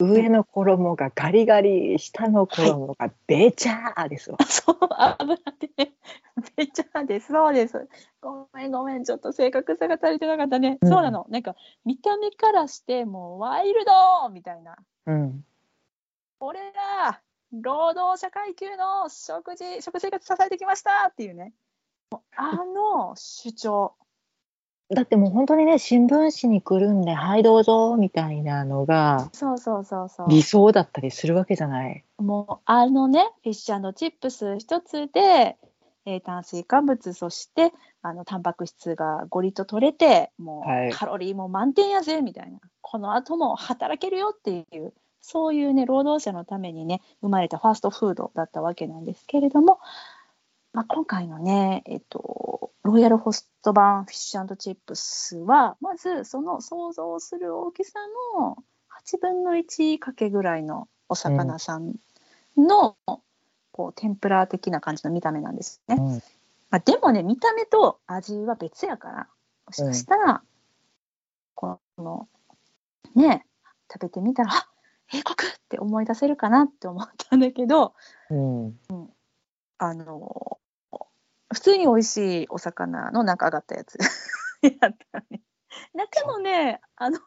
上の衣がガリガリ、下の衣がべちゃーですわ。そう油でべちゃです。そうです。ごめんごめん。ちょっと正確さが足りてなかったね。うんそうなの。なんか見た目からしてもうワイルドみたいな。うん。俺ら労働者階級の食事食生活支えてきましたっていうね。あの主張。だってもう本当にね、新聞紙にくるんで、はいどうぞみたいなのがそうそうそうそう。理想だったりするわけじゃない。もうあのねフィッシュチップス一つで、えー炭水化物そしてあのタンパク質がゴリッと取れてもはいうカロリーも満点やぜみたいな、この後も働けるよっていうそういうね労働者のためにね生まれたファーストフードだったわけなんですけれども、まあ、今回のね、えっと、ロイヤルホスト版フィッシュチップスはまずその想像する大きさの8分の1かけぐらいのお魚さんの、こう天ぷら的な感じの見た目なんですね。うんまあ、でもね見た目と味は別やからもしかしたら、このね食べてみたらあ英国って思い出せるかなって思ったんだけどうん。あの普通に美味しいお魚のなんか上がったやつ やったね。中のねあの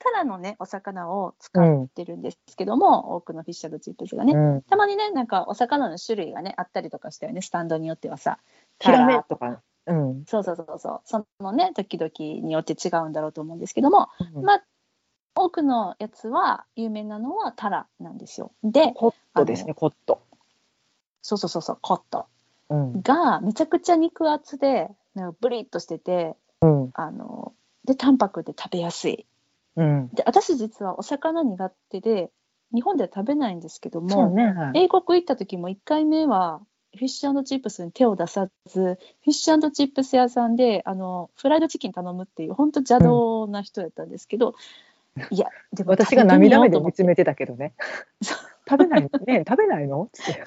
ただのねお魚を使ってるんですけども、多くのフィッシャードチップスがね、うん。たまにねなんかお魚の種類がねあったりとかしたよねスタンドによってはさヒラメタラとか。うん。そうそうそうそうそのね時々によって違うんだろうと思うんですけども、うんまあ多くのやつは有名なのはタラなんですよでコットですね、コット。そうそうそうそうコットうん。がめちゃくちゃ肉厚でブリッとしててうん。あので淡白で食べやすいうん。で私実はお魚苦手で日本では食べないんですけども、ね。はい英国行った時も1回目はフィッシュチップスに手を出さずフィッシュチップス屋さんであのフライドチキン頼むっていう本当邪道な人やったんですけど、いやでも私が涙目で見つめてたけどね。食べないの？ね 食べないの？つって。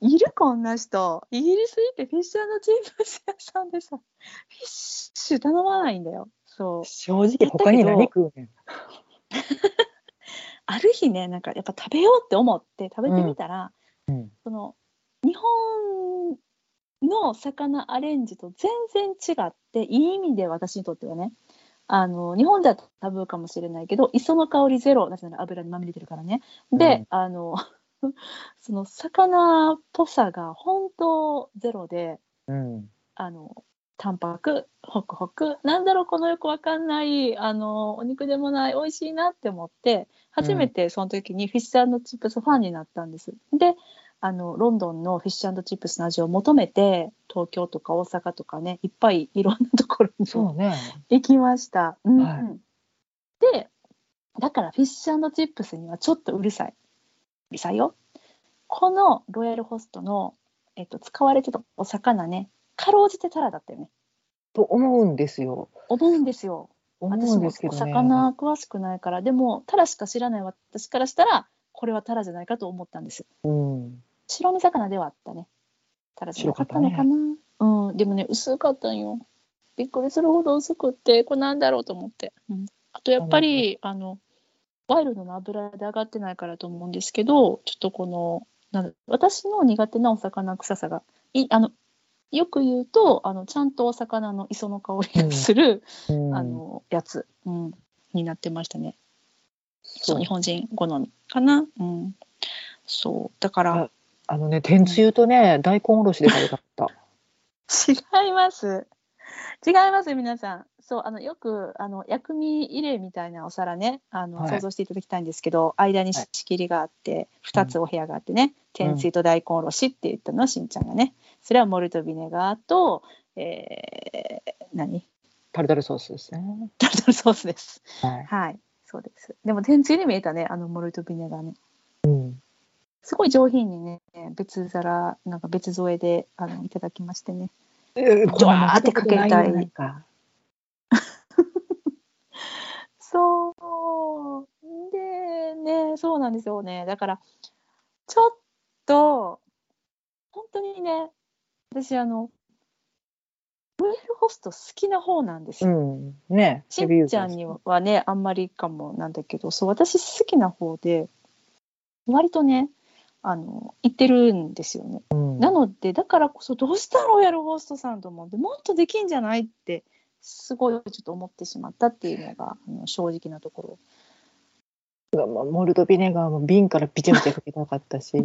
いるこんな人。イギリス行ってフィッシュチップス屋さんでさフィッシュ頼まないんだよ。そう。正直他に何食うねん。ある日ねなんかやっぱ食べようって思って食べてみたら、うん。その日本の魚アレンジと全然違っていい意味で私にとってはねあの日本ではタブーかもしれないけど磯の香りゼロなぜなら油にまみれてるからねで、うんあの その魚っぽさが本当ゼロでうん。あの淡白ホクホクなんだろうこのよくわかんないあのお肉でもない美味しいなって思って初めてその時にフィッシュチップスファンになったんです。であのロンドンのフィッシュチップスの味を求めて東京とか大阪とかねいっぱいいろんなところにそうね。行きました。うんうんはいでだからフィッシュチップスにはちょっとうるさい。うるさいよ。このロイヤルホストの、えっと、使われてたお魚ねかろうじてタラだったよね。と思うんですよ。思うんですよ。思私もおうんですけどね。魚詳しくないからでもタラしか知らない私からしたらこれはタラじゃないかと思ったんです。うん。白身魚ではあったね。タラじゃなかったのかな。うん、でもね薄かったんよ。びっくりするほど薄くってこれなんだろうと思って。うん、あとやっぱりあのワイルドの油で上がってないからと思うんですけどちょっとこのなんだ私の苦手なお魚臭さがいあのよく言うとあのちゃんとお魚の磯の香りがする、うんあのやつ、うん、になってましたね。そう日本人好みかな。うん、そうだからあのね、天つゆとね、大根おろしで食べたかった。違います。違います皆さん。そうあのよくあの薬味入れみたいなお皿ねあの、はい想像していただきたいんですけど間にはい仕切りがあって、2つお部屋があってね、天つゆと大根おろしって言ったのしんちゃんがねそれはモルトビネガーと、えー、何？タルタルソースですね。タルタルソースです。はい。はいそうです。でも天つゆに見えたねあのモルトビネガーね。うん。すごい上品にね別皿なんか別添えであのいただきましてね。えドワーってかけたいそう。でね、そうなんですよね。だから、ちょっと、本当にね、私、あの、ロイヤルホスト好きな方なんですうよ。ん。ね。しんちゃんにはね、あんまりかもなんだけど、そう、私好きな方で、割とね、あの言ってるんですよね。うん。なのでだからこそどうしたロイヤルホストさんと思ってもっとできんじゃないってすごいちょっと思ってしまったっていうのがあの正直なところ。まあモルトビネガーも瓶からビチャビチャかけたかったし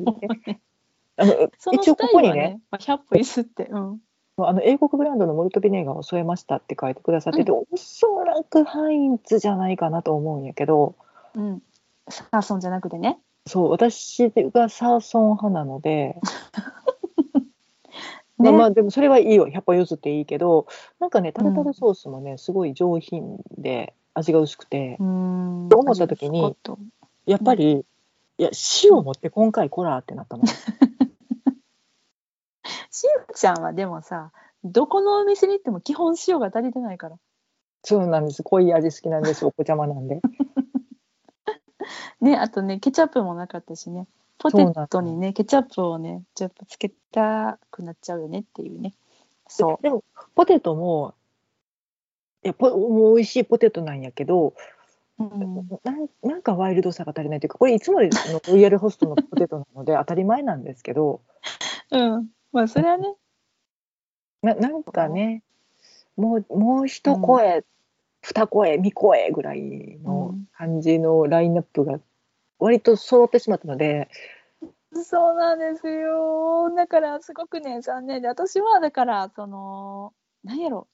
一応ここにね。ね、まあ100歩譲って、うん、あの英国ブランドのモルトビネガーを添えましたって書いてくださってて、おそらくハインツじゃないかなと思うんやけど。うん、サーソンじゃなくてね。そう私がサーソン派なので、ね。まあまあでもそれはいいよ。100歩譲っていいけどなんかねタルタルソースもね、すごい上品で味が薄くて、と思った時にやっぱり、いや塩持って今回コラーってなったの。た しんちゃんはでもさどこのお店に行っても基本塩が足りてないから。そうなんです。濃い味好きなんですお子ちゃまなんで。ねあとねケチャップもなかったしねポテトにねケチャップをねちょっとつけたくなっちゃうよねっていうね。そでもポテトもいやポもう美味しいポテトなんやけど、う。うんなんなんかワイルドさが足りないというかこれいつものロイヤルホストのポテトなので 当たり前なんですけどうん、まあそれはね。ななんかねもうもう一声、二声三声ぐらいの感じのラインナップが割と揃ってしまったので、そうなんですよ。だからすごくね残念。で私はだからその何やろ。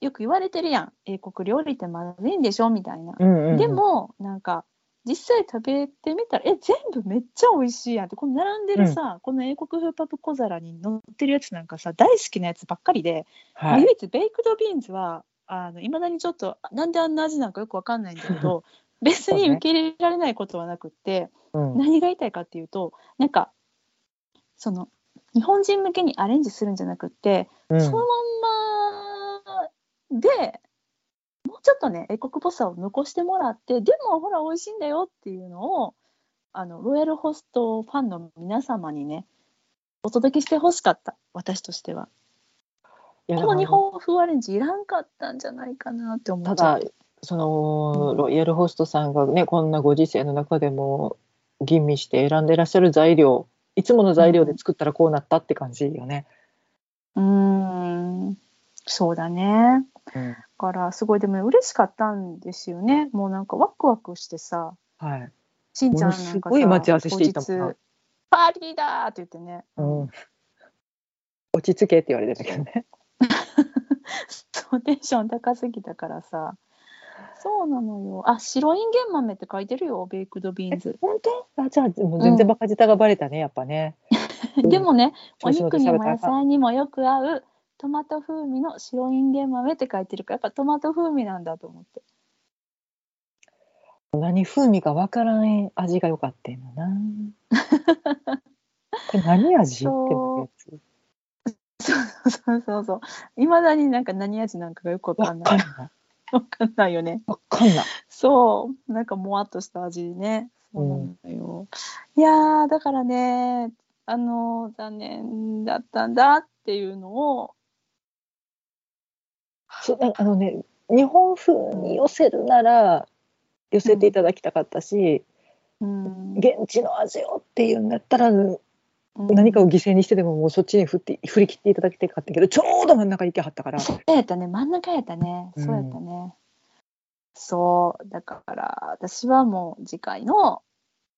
よく言われてるやん。英国料理ってまずいんでしょみたいな。うんうんうん。でもなんか実際食べてみたらえ全部めっちゃ美味しいやんって。この並んでるさ、この英国風パブ小皿に乗ってるやつなんかさ大好きなやつばっかりで、はい、唯一ベイクドビーンズはあの未だにちょっとなんであんな味なんかよくわかんないんだけど 別に受け入れられないことはなくって。うん何が言いたいかっていうとなんかその日本人向けにアレンジするんじゃなくって、うんそのまんまでもうちょっとね英国っぽさを残してもらってでもほら美味しいんだよっていうのをあのロイヤルホストファンの皆様にねお届けしてほしかった私としては。この日本風アレンジいらんかったんじゃないかなって思ただっちゃって。そのロイヤルホストさんがねこんなご時世の中でも吟味して選んでらっしゃる材料いつもの材料で作ったらこうなったって感じよね。うーんそうだね。うんだからすごいでも嬉しかったんですよね。もうなんかワクワクしてさ、はいしんちゃんなんかすごい待ち合わせしていたもんパーティーだーって言ってね。うん、落ち着けって言われてたけどね。そうテンション高すぎたからさ。そうなのよ。あ、白インゲン豆って書いてるよ、ベイクドビーンズ。本当？あじゃあもう全然バカ舌がバレたねやっぱね。でもね、お調子乗って肉にも野菜にもよく合うトマト風味の白インゲン豆って書いてるから、やっぱトマト風味なんだと思って。何風味かわからん味が良かったんだな。これ何味？ってやつ。そうそうそうそう。いまだになんか何味なんかがよくわかわんない。わかんないよね。わかんない。そう、なんかもわっとした味ね。そうなのよ。いやー、だからね、あの、残念だったんだっていうのを、そうああのね日本風に寄せるなら寄せていただきたかったし、うん、現地の味をっていうんだったらうん何かを犠牲にしてでももうそっちに振って振り切っていただきたかったけどちょうど真ん中行けはったからそうやったね、真ん中やったね。うんそうやったね。そう、だから私はもう次回の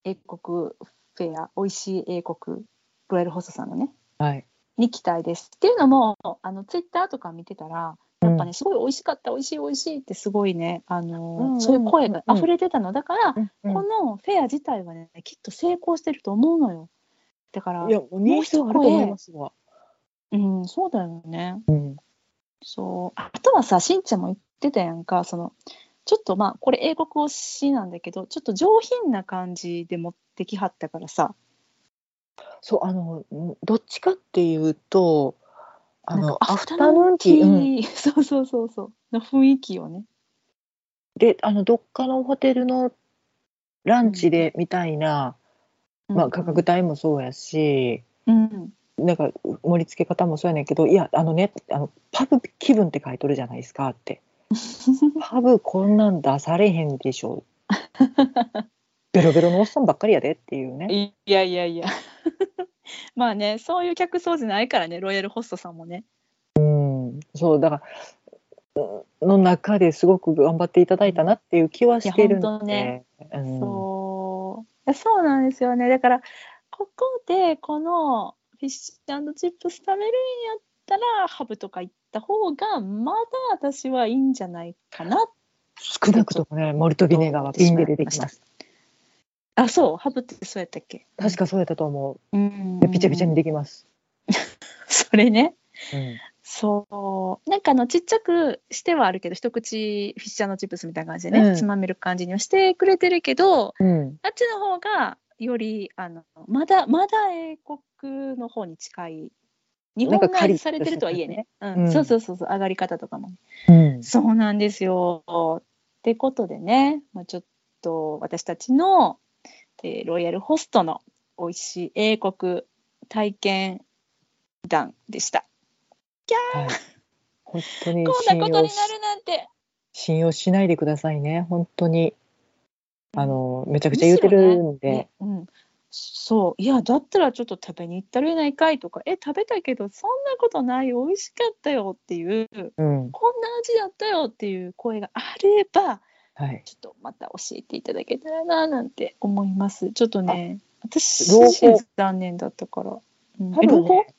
英国フェア、美味しい英国ロイヤルホストさんのね、はいに期待です。っていうのも、あのツイッターとか見てたら、やっぱね、すごい美味しかった、美味しい、美味しいってすごいね、あの、うんうんそういう声が溢れてたの。だから、うんこのフェア自体はね、きっと成功してると思うのよ。だからい、やもう人数はあると思いますわ。うん、そうだよね。うんそう。あとはさ、しんちゃんも言ってたやんか、その、ちょっとまあ、これ英国推しなんだけど、ちょっと上品な感じで持ってきはったからさ、そうあのんどっちかっていうとあのかアフタヌーンティーうんー、そうそうそうそう、の雰囲気をね。であのどっかのホテルのランチでみたいな、まあ、価格帯もそうやし、うん。なんか盛り付け方もそうやねんけどいやあのねあのパブ気分って書いとるじゃないですかって。パブこんなん出されへんでしょ。ベロベロのおっさんばっかりやでっていうね。いやいやいや。まあねそういう客層じゃないからねロイヤルホストさんもね。うん、そうだからうんの中ですごく頑張っていただいたなっていう気はしてるいやので、ね。うん。そうそうなんですよね。だからここでこのフィッシュチップス食べるんやったらハブとか行った方がまだ私はいいんじゃないかな。少なくともねモルトビネガーは瓶で出てきます。あそう。ハブってそうやったっけ？確かそうやったと思う。ん。う。ピチャピチャにできます。それね。うんそう。なんかあのちっちゃくしてはあるけど一口フィッシャーのチップスみたいな感じでね、うん。つまめる感じにはしてくれてるけどうん。あっちの方がよりあのまだまだ英国の方に近い。日本がされてるとはいえね、ううん。ん、そうそうそうそう上がり方とかも。うん。そうなんですよ。ってことでね、まあ、ちょっと私たちの、えーロイヤルホストの美味しい英国体験談でした。はい。本当にこんなことになるなんて。信用しないでくださいね。本当に。あのめちゃくむちゃ言うてるんで、ね。うん、そう。いやだったらちょっと食べに行ったらえないかいとか。え食べたけどそんなことない。美味しかったよっていう。うん。こんな味だったよっていう声があればはい。ちょっとまた教えていただけたらななんて思います。ちょっとね、私残念だったから。うん。多分ね、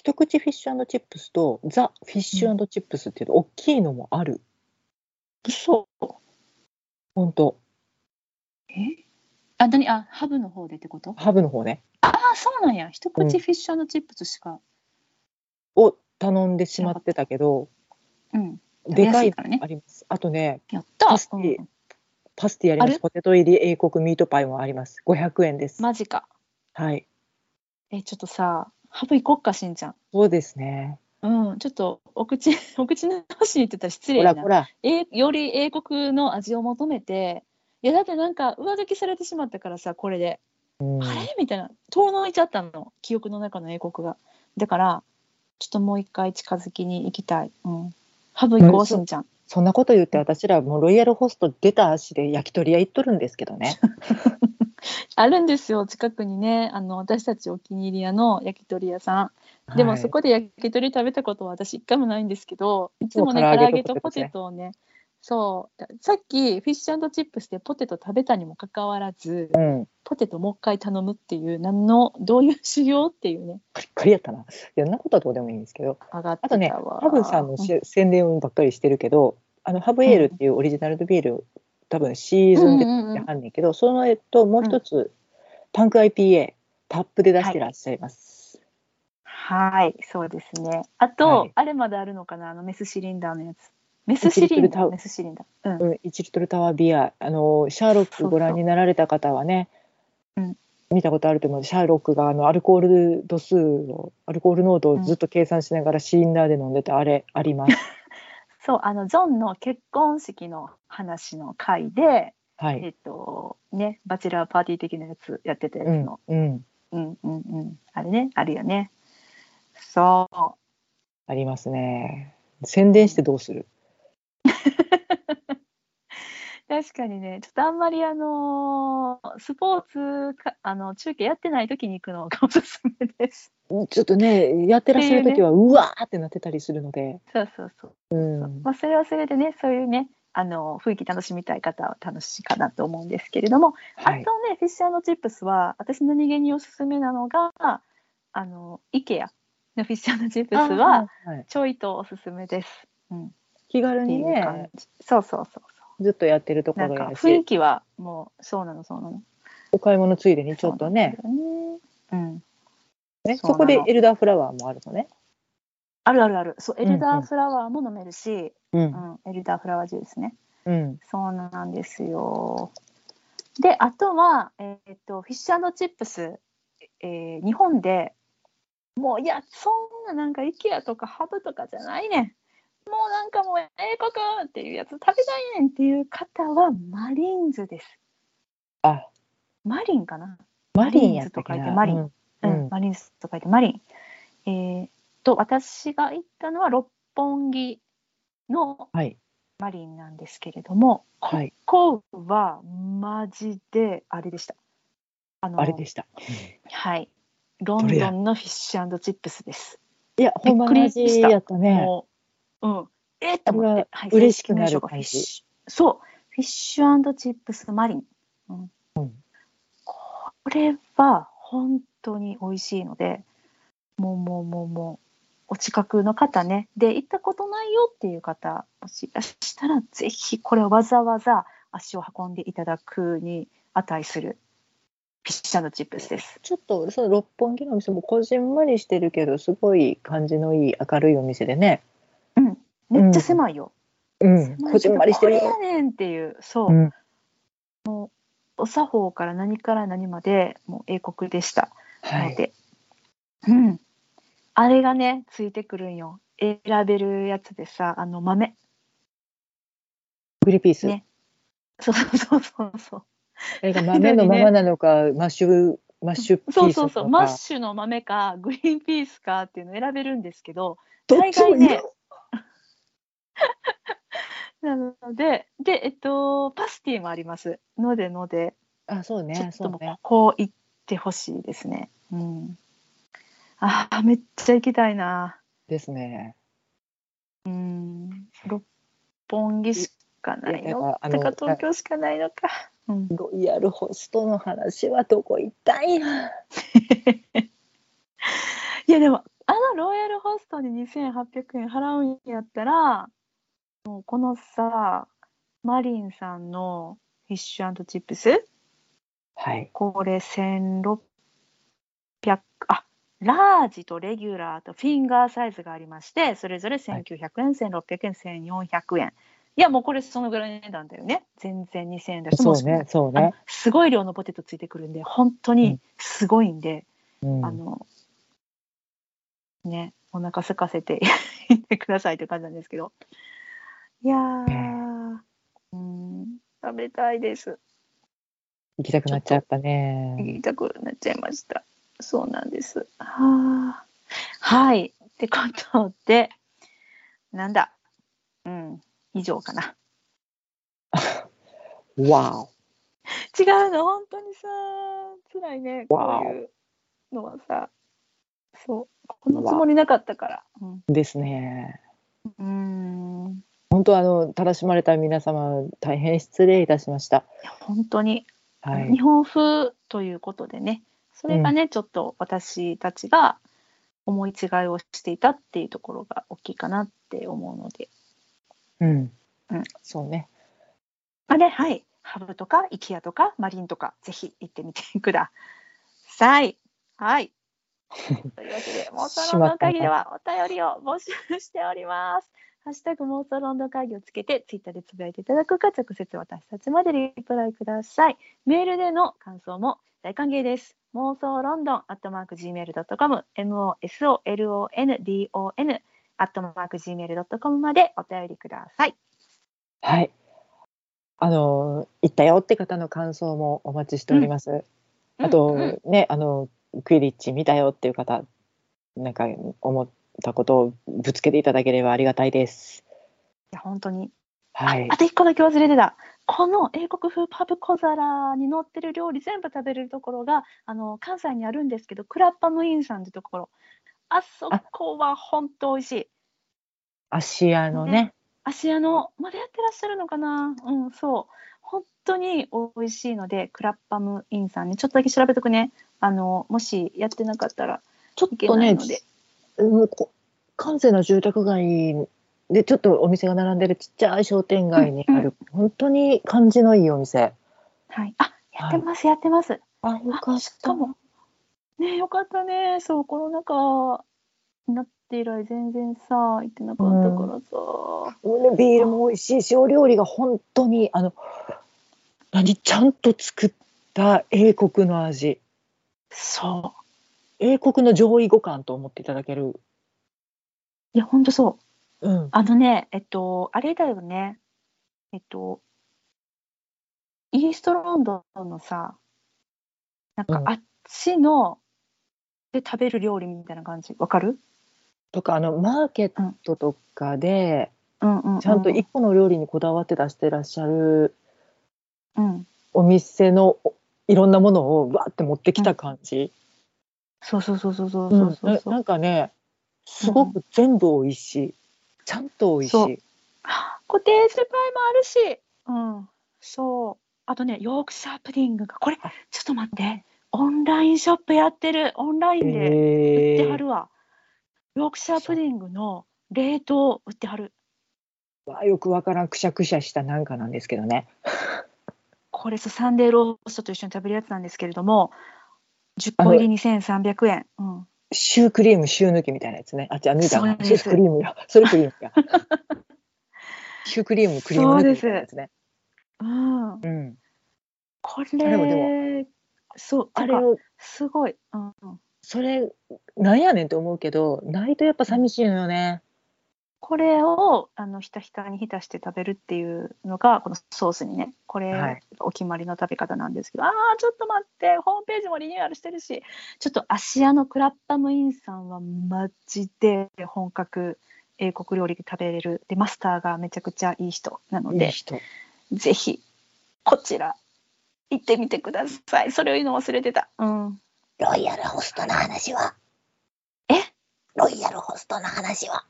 一口フィッシュチップスとザ・フィッシュチップスっていうと大きいのもある。そう。本当。え？あ、何？あ、ハブの方でってこと？ハブの方ね。ああ、そうなんや。一口うんフィッシュチップスしか。を頼んでしまってたけど、うん。でかいからねあります。あとね、やった。パスティうんパスティあります。ポテト入り英国ミートパイもあります。500円です。マジか。はい。え、ちょっとさ、ハブ行こっか、しんちゃん。そうですね。うん、ちょっとお口、お口の端に言ってたら失礼なほらほ。ら。えより英国の味を求めていやだってなんか上書きされてしまったからさこれで、うんあれ？みたいな遠のいちゃったの記憶の中の英国がだからちょっともう一回近づきに行きたい、うん、ハブ行こううんしんちゃんそんなこと言って私らもうロイヤルホスト出た足で焼き鳥屋行っとるんですけどね。あるんですよ近くにね。あの私たちお気に入り屋の焼き鳥屋さん。でもはいそこで焼き鳥食べたことは私一回もないんですけどいつもね唐揚げとポテトをねそう。さっきフィッシュチップスでポテト食べたにもかかわらず、うん。ポテトもう一回頼むっていう何のどういう修行っていうね。カリッカリやったな。いや、そんなことはどうでもいいんですけど。上がってたあとね、わハブさんのし宣伝ばっかりしてるけど、あのハブエールっていうオリジナルのビール、多分シーズンでうんうんうん。やはんねんけど、そのえっともう一つ、パンク IPA タップで出してらっしゃいます。はいそうですね。あと、はい。あれまであるのかな？あのメスシリンダーのやつ。メスシリン1リットルタウダー。メスシリンダー。うん。うん、1リットルタワービア、あのシャーロックご覧になられた方はね、うん。見たことあると思う。シャーロックがあのアルコール度数を、アルコール濃度をずっと計算しながらシリンダーで飲んでたあれあります。そうあのジョンの結婚式の話の回で、はい。えっとねバチェラーパーティー的なやつやってたやうんつの、、うん、うん、うんうん。あれねあるよね。そう。ありますね。宣伝してどうする？確かにね、ちょっとあんまりあのースポーツかあの中継やってない時に行くのがおすすめです。ちょっとね、やってらっしゃる時は、うわーってなってたりするので、そうそうそう。うん、まあそれはそれでね、そういうね、あの雰囲気楽しみたい方は楽しいかなと思うんですけれども、はいあと。ね、フィッシュチップスは私何気におすすめなのが、あの IKEA のフィッシュチップスはあはいちょいとおすすめです。うん、っ気軽にね、じ。そうそうそうそずっとやってるところやし、雰囲気はもうそうなのそうなの。お買い物ついでにちょっとね、そうね。うん。ねそこでエルダーフラワーもあるのね。あるあるある。そう、エルダうんうんーフラワーも飲めるし、う、うんん、エルダーフラワージュースね。うん、そうなんですよ。で、あとは、えっ、と、フィッシュチップス、えー日本でもう、いや、そんななんか、イケアとかハブとかじゃないねん。もうなんかもう、英国っていうやつ食べたいねんっていう方は、マリンズです。あ、マリンかな？マリンやったっけな。マリンズと書いてマリンうんうん、マリンズと書いてマリン。えーと、私が行ったのは六本木のはい。マリンなんですけれども、はい。ここはマジであれでした。あのあれでした。はい。ロンドンのフィッシュチップスです。いや、ほんまの味やったね。もう、うん。えっと思って、はい、嬉しくなる感じッシュそう、フィッシュチップスマリン。うんうんこれは本当に美味しいので、もうもうもうもう、お近くの方ね、で、行ったことないよっていう方、もしいらしたら、ぜひこれをわざわざ足を運んでいただくに値するフィッシュチップスです。ちょっと、その六本木のお店もこじんまりしてるけど、すごい感じのいい明るいお店でね。うん、めっちゃ狭いよ。うん、こじんまりしてる。これやねんっていう、そう。うん、お作法から何から何までもう英国でした。はい。ので、うん。あれがねついてくるんよ。選べるやつでさあの豆。グリピース。ね。そうそうそうそうあれが豆のままなのか、マッシュ、マッシュピースそうそうそう。マッュ。シュの豆かグリーンピースかっていうの選べるんですけど大概ね なのででえっとパスティもあります。のでので。あ、そうちょねっ、ともうそうね。こ。こ行ってほしいですね。うん。あーめっちゃ行きたいな。ですね。うん。六本木しかないの？からあのだから東京しかないのか。うん、ロイヤルホストの話はどこ行ったん や。いやでもあのロイヤルホストに2800円払うんやったらもうこのさマリンさんのフィッシュチップス？はい。これ1600あラージとレギュラーとフィンガーサイズがありましてそれぞれ1900円、1600円1400円。いやもうこれそのぐらいの値段だよね。全然2000円だしそうね、そうね。すごい量のポテトついてくるんで本当にすごいんで、うん。あのねお腹空かせて いってくださいという感じなんですけどいやー、うん。食べたいです。行きたくなっちゃった言ね。いたくなっちゃいました。そうなんです。はあはい。ってことでなんだ。うん。以上かな。わ違うの？本当にさ辛いね。こういうのはさ。そう。このつもりなかったから。うん。お。ですね。うーん。い本当あの、たらしまれた皆様、大変失礼いたしました。や本当に、はい日。本風ということでねそれがね、ちょっと私たちが思い違いをしていたっていうところが大きいかなって思うのでうん。うんそうね。あれはいハブとかイケアとかマリンとかぜひ行ってみてください。はい。というわけで妄想ロンドン会議ではお便りを募集しております。ハッシュタグ妄想ロンドン会議をつけてツイッターでつぶやいていただくか直接私たちまでリプライください。メールでの感想も大歓迎です。妄想ロンドンアットマーク Gmail.com MOSOLONDON アットマーク Gmail.com までお便りください。はい。あの、行ったよって方の感想もお待ちしております。あと、うんうんね、あの、クイリッチ見たよっていう方、なんか思ったことをぶつけていただければありがたいです。いや本当に。はい。あ。あと一個だけ忘れてた。この英国風パブ小皿に載ってる料理全部食べれるところがあの関西にあるんですけどクラッパムインさんってところ。あそこは本当美味しい。芦屋のね、芦屋のまだやってらっしゃるのかな？うんそう。本当に美味しいのでクラッパムインさんにちょっとだけ調べとくね。あのもしやってなかったら。ちょっとねないので、うんこ閑静な住宅街でちょっとお店が並んでるちっちゃい商店街にある、本当に感じのいいお店。はい。あやってます、やってます。あ、よかも。ねよかったね。そうコロナ禍になって以来全然さ行ってなかったからさ、もうねビールも美味しいしお料理が本当にあの何ちゃんと作った英国の味。そ英国の上位互換と思っていただける、ういやほんとそう。うん、あのねえっとあれだよね。えっとイーストロンドンのさなんかうん。あっちので食べる料理みたいな感じ。わかる？とかあのマーケットとかで、うんうんうん。ちゃんと一個の料理にこだわって出してらっしゃるうん。お店のおいろんなものをわーって持ってきた感じ、そうそうそうそうそううんそう。そう。ななんかねすごく全部美味しい、ちゃんと美味しい。固定スパイもあるし、うん、そう。あとね、ヨークシャープディングが、これ、ちょっと待って、オンラインショップやってる、オンラインで売ってはるわ。ヨークシャープディングの冷凍売ってはる。わよくわからんくしゃくしゃしたなんかなんですけどね。これさ、サンデーローストと一緒に食べるやつなんですけれども、10個入り2300円。うん、シュークリームシュー抜きみたいなやつね。あじゃあ抜いたなシュークリームやそれクリームや シュークリームクリーム抜きみたいなやつね。うん、うん。こでもれ、そう、あれすごい。うん。うんそれなんやねんって思うけどないとやっぱ寂しいのよね、これをあのひたひたに浸して食べるっていうのがこのソースにねこれ、はい。お決まりの食べ方なんですけどあーちょっと待ってホームページもリニューアルしてるしちょっと芦屋のクラッパムインさんはマジで本格英国料理で食べれる。でマスターがめちゃくちゃいい人なのでいい人。ぜひこちら行ってみてください。それを言うの忘れてた。うん。ロイヤルホストの話は。え？ロイヤルホストの話は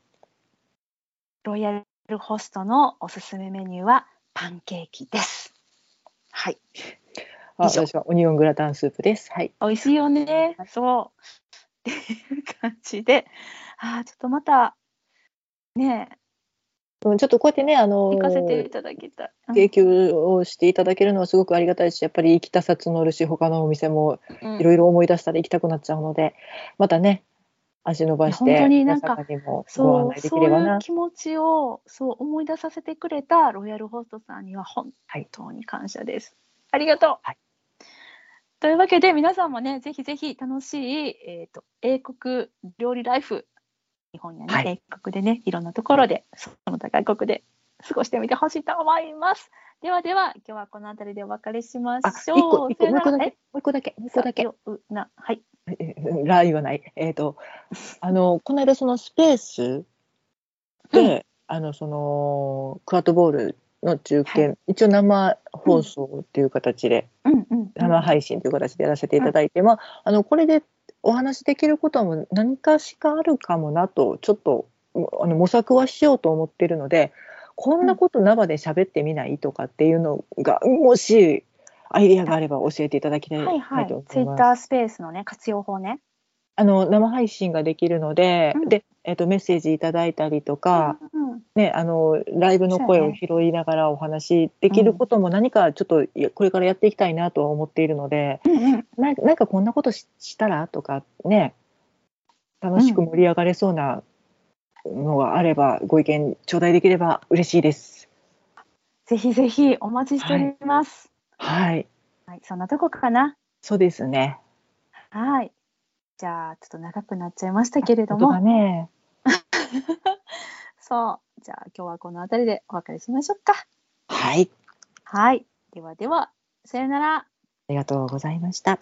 ロイヤルホストのおすすめメニューはパンケーキです。はい。あ以上。私はオニオングラタンスープです。はい。美味しいよね。そう。っていう感じで、ああ、ちょっとまた、ね。うんちょっとこうやってねあのえ、行かせていただきたい。うん。提供をしていただけるのはすごくありがたいしやっぱり行きたさ募るし他のお店もうん。いろいろ思い出したら行きたくなっちゃうので、またね足伸ばして本当になんかそう、そういう気持ちを、そう思い出させてくれたロイヤルホストさんには本はい当に感謝です。ありがとう。はいというわけで、皆さんもね、ぜひぜひ楽しい、えー、と英国料理ライフ、日本やね、はい英国でね、いろんなところで、その他外国で過ごしてみてほしいと思います。ではでは、今日はこの辺りでお別れしましあょう。一個一個もう一個だけもう一個だけもう一個だけはい。え ラ言わない。えっ、とあのこの間そのスペースで、あのそのクワッドボールの中継、は一応生放送っていう形で、うん。うん。生配信という形でやらせていただいて、まああのこれでお話できることも何かしかあるかもなとちょっとあの模索はしようと思っているのでこんなこと生で喋ってみないとかっていうのが、もしアイディアがあれば教えていただきたいはいはいと思い。ます。ツイッタースペースのね、活用法ね。あの生配信ができるので,、うんでえっとメッセージいただいたりとか、うんうんね、あのライブの声を拾いながらお話できることも何かちょっとこれからやっていきたいなとは思っているので、うんうんななんかこんなことししたらとかね楽しく盛り上がれそうなのがあれば、ご意見頂戴できれば嬉しいです。ぜひぜひお待ちしております。はい、はい、そんなとこかな？そうですね。はい。じゃあ、ちょっと長くなっちゃいましたけれども、ね。そう。じゃあ、今日はこの辺りでお別れしましょうか。はい、はい。ではでは、さよなら。ありがとうございました。